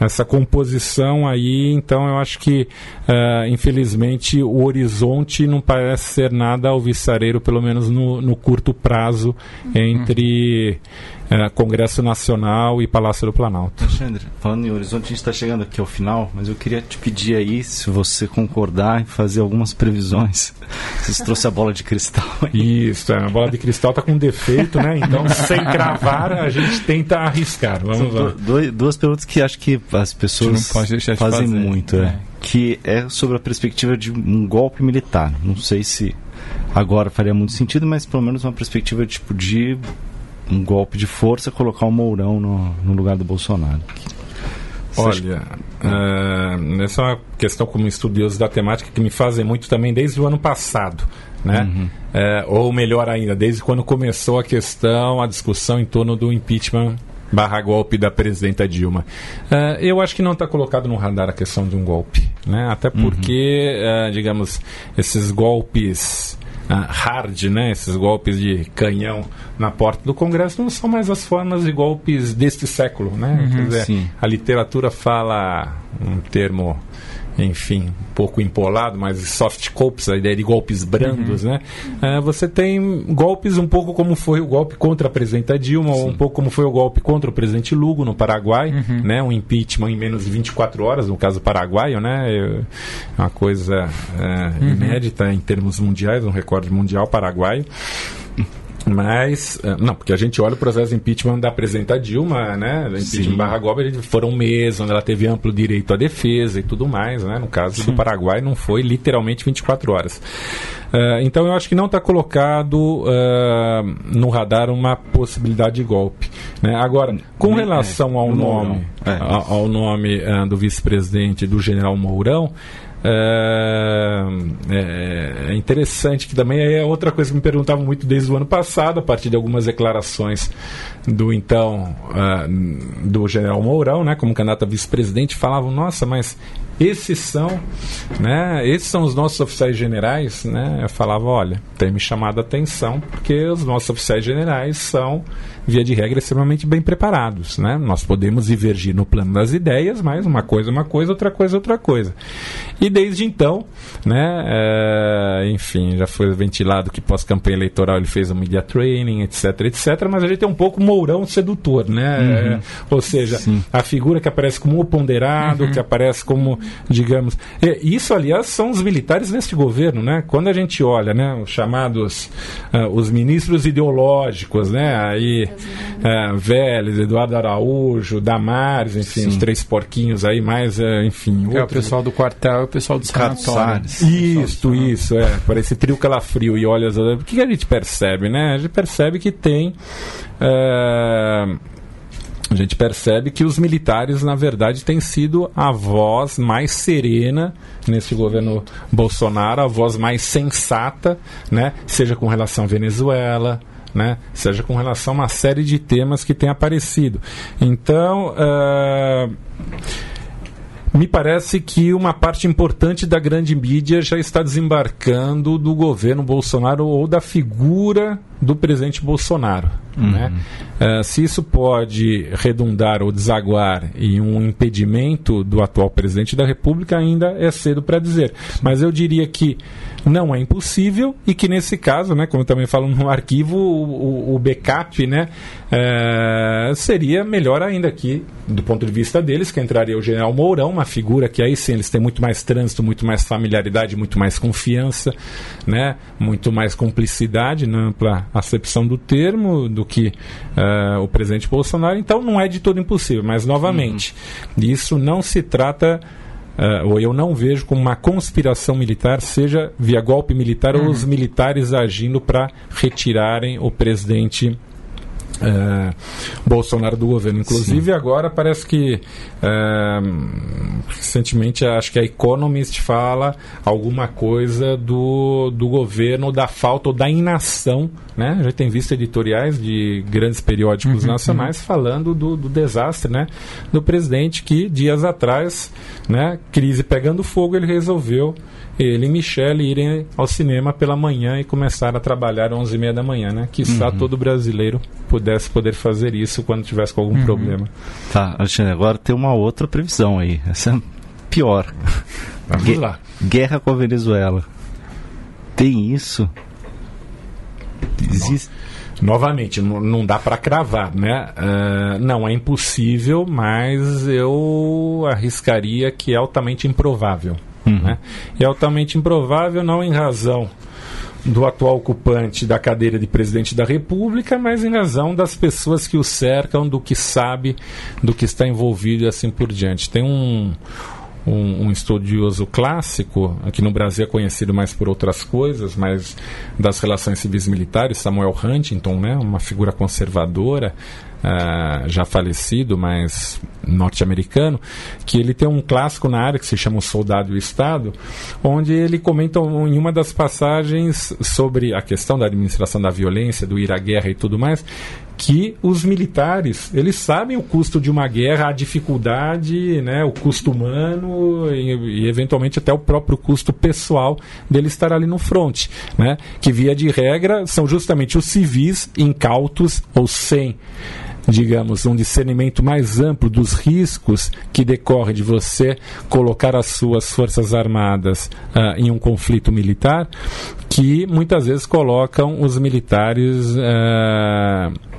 essa composição aí, então eu acho que, uh, infelizmente, o horizonte não parece ser nada alvissareiro, pelo menos no, no curto prazo, entre é, Congresso Nacional e Palácio do Planalto. Alexandre, falando em horizonte, a gente está chegando aqui ao final, mas eu queria te pedir aí, se você concordar, em fazer algumas previsões. Você trouxe a bola de cristal. Aí. Isso, é, a bola de cristal está com defeito, né? Então, sem cravar, a gente tenta arriscar. Vamos lá. Do, duas perguntas que acho que as pessoas fazem fazer. muito. É. é. Que é sobre a perspectiva de um golpe militar. Não sei se agora faria muito sentido, mas pelo menos uma perspectiva tipo de um golpe de força colocar o Mourão no, no lugar do Bolsonaro. Olha, uh, essa é uma questão como estudioso da temática que me fazem muito também desde o ano passado, né? Uhum. Uh, ou melhor ainda, desde quando começou a questão, a discussão em torno do impeachment barra golpe da presidenta Dilma. Uh, eu acho que não está colocado no radar a questão de um golpe, né? Até uhum. porque, uhum. digamos, esses golpes hard, né, esses golpes de canhão na porta do Congresso não são mais as formas de golpes deste século, né? Uhum, Quer dizer, sim. a literatura fala um termo enfim, um pouco empolado, mas soft golpes, a ideia de golpes brandos, uhum. né? Uh, você tem golpes um pouco como foi o golpe contra a presidenta Dilma, Sim. ou um pouco como foi o golpe contra o presidente Lugo no Paraguai, uhum. né? Um impeachment em menos de 24 horas, no caso paraguaio, né? É uma coisa uh, inédita em termos mundiais, um recorde mundial paraguaio. Mas, eh, não, porque a gente olha o processo de impeachment da presidenta Dilma, né? Impeachment barra golpe, foram meses onde ela teve amplo direito à defesa e tudo mais, né? No caso Sim. do Paraguai, não foi literalmente 24 horas. Uh, então, eu acho que não está colocado uh, no radar uma possibilidade de golpe. Né? Agora, com relação ao nome, é. ao nome uh, do vice-presidente do general Mourão, é, é, é, interessante que também é outra coisa que me perguntavam muito desde o ano passado, a partir de algumas declarações do então uh, do general Mourão, né, como candidato a vice-presidente, falavam: nossa, mas esses são, né, esses são os nossos oficiais generais, né? Eu falava: olha, tem me chamado a atenção porque os nossos oficiais generais são via de regra, extremamente bem preparados. Né? Nós podemos divergir no plano das ideias, mas uma coisa é uma coisa, outra coisa é outra coisa. E desde então, né, é, enfim, já foi ventilado que pós-campanha eleitoral ele fez um media training, etc, etc, mas a gente tem um pouco mourão sedutor, né? Uhum. Ou seja, Sim. a figura que aparece como ponderado, uhum. que aparece como, digamos... É, isso, aliás, são os militares neste governo, né? Quando a gente olha, né, os chamados, uh, os ministros ideológicos, né, aí é, Vélez, Eduardo Araújo, Damares, enfim, Sim. os três porquinhos aí, mais, é, enfim. É, o pessoal do quartel e o pessoal do sanatório. Isso, isso, é. Para esse trio calafrio e olha, o que a gente percebe, né? A gente percebe que tem. É, a gente percebe que os militares, na verdade, têm sido a voz mais serena nesse governo Bolsonaro, a voz mais sensata, né? seja com relação à Venezuela, né? seja com relação a uma série de temas que têm aparecido. Então, uh, me parece que uma parte importante da grande mídia já está desembarcando do governo Bolsonaro ou da figura do presidente Bolsonaro. Uhum. Né? Uh, se isso pode redundar ou desaguar em um impedimento do atual presidente da República, ainda é cedo para dizer. Mas eu diria que não é impossível e que nesse caso, né, como eu também falo no arquivo, o, o backup né, é, seria melhor ainda aqui, do ponto de vista deles, que entraria o general Mourão, uma figura que aí sim eles têm muito mais trânsito, muito mais familiaridade, muito mais confiança, né, muito mais cumplicidade na ampla acepção do termo do que uh, o presidente Bolsonaro, então não é de todo impossível. Mas, novamente, uhum. isso não se trata uh, ou eu não vejo como uma conspiração militar, seja via golpe militar uhum. ou os militares agindo para retirarem o presidente é, Bolsonaro do governo. Inclusive, Sim. agora parece que é, recentemente acho que a Economist fala alguma coisa do, do governo, da falta ou da inação. Né? Já tem visto editoriais de grandes periódicos uhum, nacionais uhum. falando do, do, desastre né? do presidente que dias atrás, né, crise pegando fogo, ele resolveu ele e Michelle irem ao cinema pela manhã e começar a trabalhar às 11h30 da manhã, né? Que uhum. todo brasileiro pudesse poder fazer isso quando tivesse com algum uhum. problema. Tá, Alexandre, agora tem uma outra previsão aí. Essa é pior. Vamos Gue lá. Guerra com a Venezuela. Tem isso? Existe... Novamente, não dá para cravar, né? Uh, não é impossível, mas eu arriscaria que é altamente improvável. Uhum. Né? É altamente improvável, não em razão do atual ocupante da cadeira de presidente da República, mas em razão das pessoas que o cercam, do que sabe, do que está envolvido e assim por diante. Tem um, um, um, estudioso clássico, aqui no Brasil é conhecido mais por outras coisas, mas das relações civis militares, Samuel Huntington, né, uma figura conservadora, uh, já falecido, mas norte-americano, que ele tem um clássico na área que se chama O Soldado e o Estado, onde ele comenta em uma das passagens sobre a questão da administração da violência, do ir à guerra e tudo mais, que os militares eles sabem o custo de uma guerra, a dificuldade, né, o custo humano e, e, eventualmente até o próprio custo pessoal dele estar ali no front, né, que via de regra são justamente os civis incautos ou sem digamos, um discernimento mais amplo dos riscos que decorre de você colocar as suas forças armadas uh, em um conflito militar, que muitas vezes colocam os militares. Uh,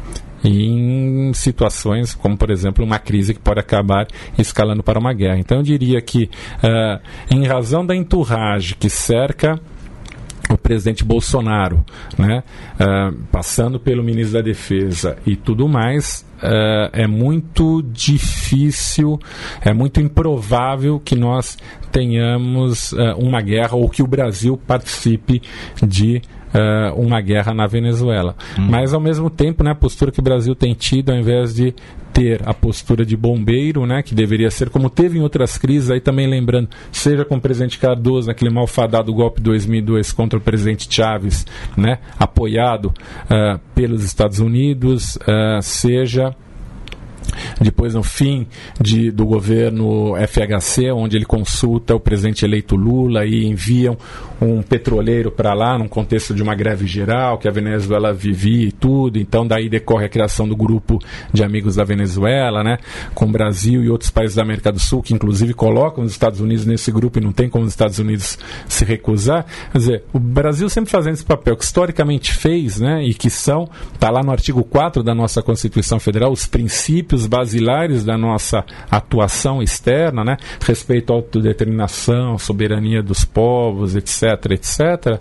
em situações como, por exemplo, uma crise que pode acabar escalando para uma guerra. Então, eu diria que, uh, em razão da enturragem que cerca o presidente Bolsonaro, né, uh, passando pelo ministro da Defesa e tudo mais, uh, é muito difícil, é muito improvável que nós tenhamos uh, uma guerra ou que o Brasil participe de uh, uma guerra na Venezuela. Hum. Mas, ao mesmo tempo, né, a postura que o Brasil tem tido, ao invés de ter a postura de bombeiro, né, que deveria ser como teve em outras crises, aí também lembrando, seja com o presidente Cardoso, naquele malfadado golpe 2002 contra o presidente Chávez, né, apoiado uh, pelos Estados Unidos, uh, seja depois, no fim de, do governo FHC, onde ele consulta o presidente eleito Lula e enviam um petroleiro para lá, num contexto de uma greve geral, que a Venezuela vivia e tudo. Então, daí decorre a criação do grupo de amigos da Venezuela, né, com o Brasil e outros países da América do Sul, que inclusive colocam os Estados Unidos nesse grupo e não tem como os Estados Unidos se recusar. Quer dizer, o Brasil sempre fazendo esse papel que historicamente fez, né, e que são, está lá no artigo 4 da nossa Constituição Federal, os princípios basilares da nossa atuação externa, né, respeito à autodeterminação, soberania dos povos, etc etc.,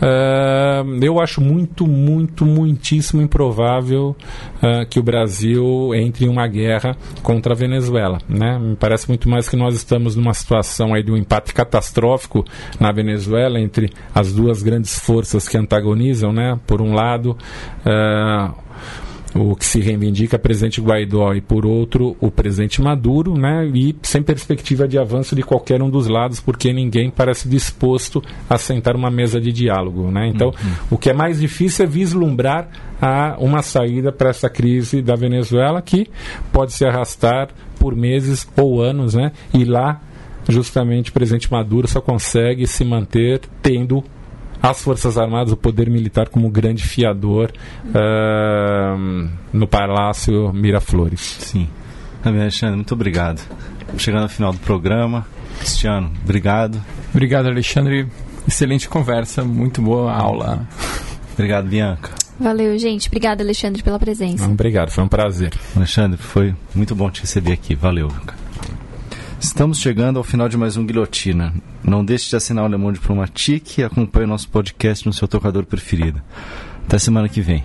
uh, eu acho muito, muito, muitíssimo improvável uh, que o Brasil entre em uma guerra contra a Venezuela. Né? Me parece muito mais que nós estamos numa situação aí de um empate catastrófico na Venezuela entre as duas grandes forças que antagonizam, né? Por um lado, uh, o que se reivindica presidente Guaidó e por outro o presidente Maduro, né? E sem perspectiva de avanço de qualquer um dos lados, porque ninguém parece disposto a sentar uma mesa de diálogo, né? Então, uhum. o que é mais difícil é vislumbrar a uma saída para essa crise da Venezuela que pode se arrastar por meses ou anos, né? E lá justamente o presidente Maduro só consegue se manter tendo as Forças Armadas, o poder militar como grande fiador uh, no Palácio Miraflores. Sim. Alexandre, muito obrigado. Chegando ao final do programa. Cristiano, obrigado. Obrigado, Alexandre. Excelente conversa, muito boa aula. Obrigado, Bianca. Valeu, gente. Obrigado, Alexandre, pela presença. Obrigado, foi um prazer. Alexandre, foi muito bom te receber aqui. Valeu. Estamos chegando ao final de mais um Guilhotina. Não deixe de assinar o Le Monde Diplomatique e acompanhe o nosso podcast no seu tocador preferido. Até semana que vem.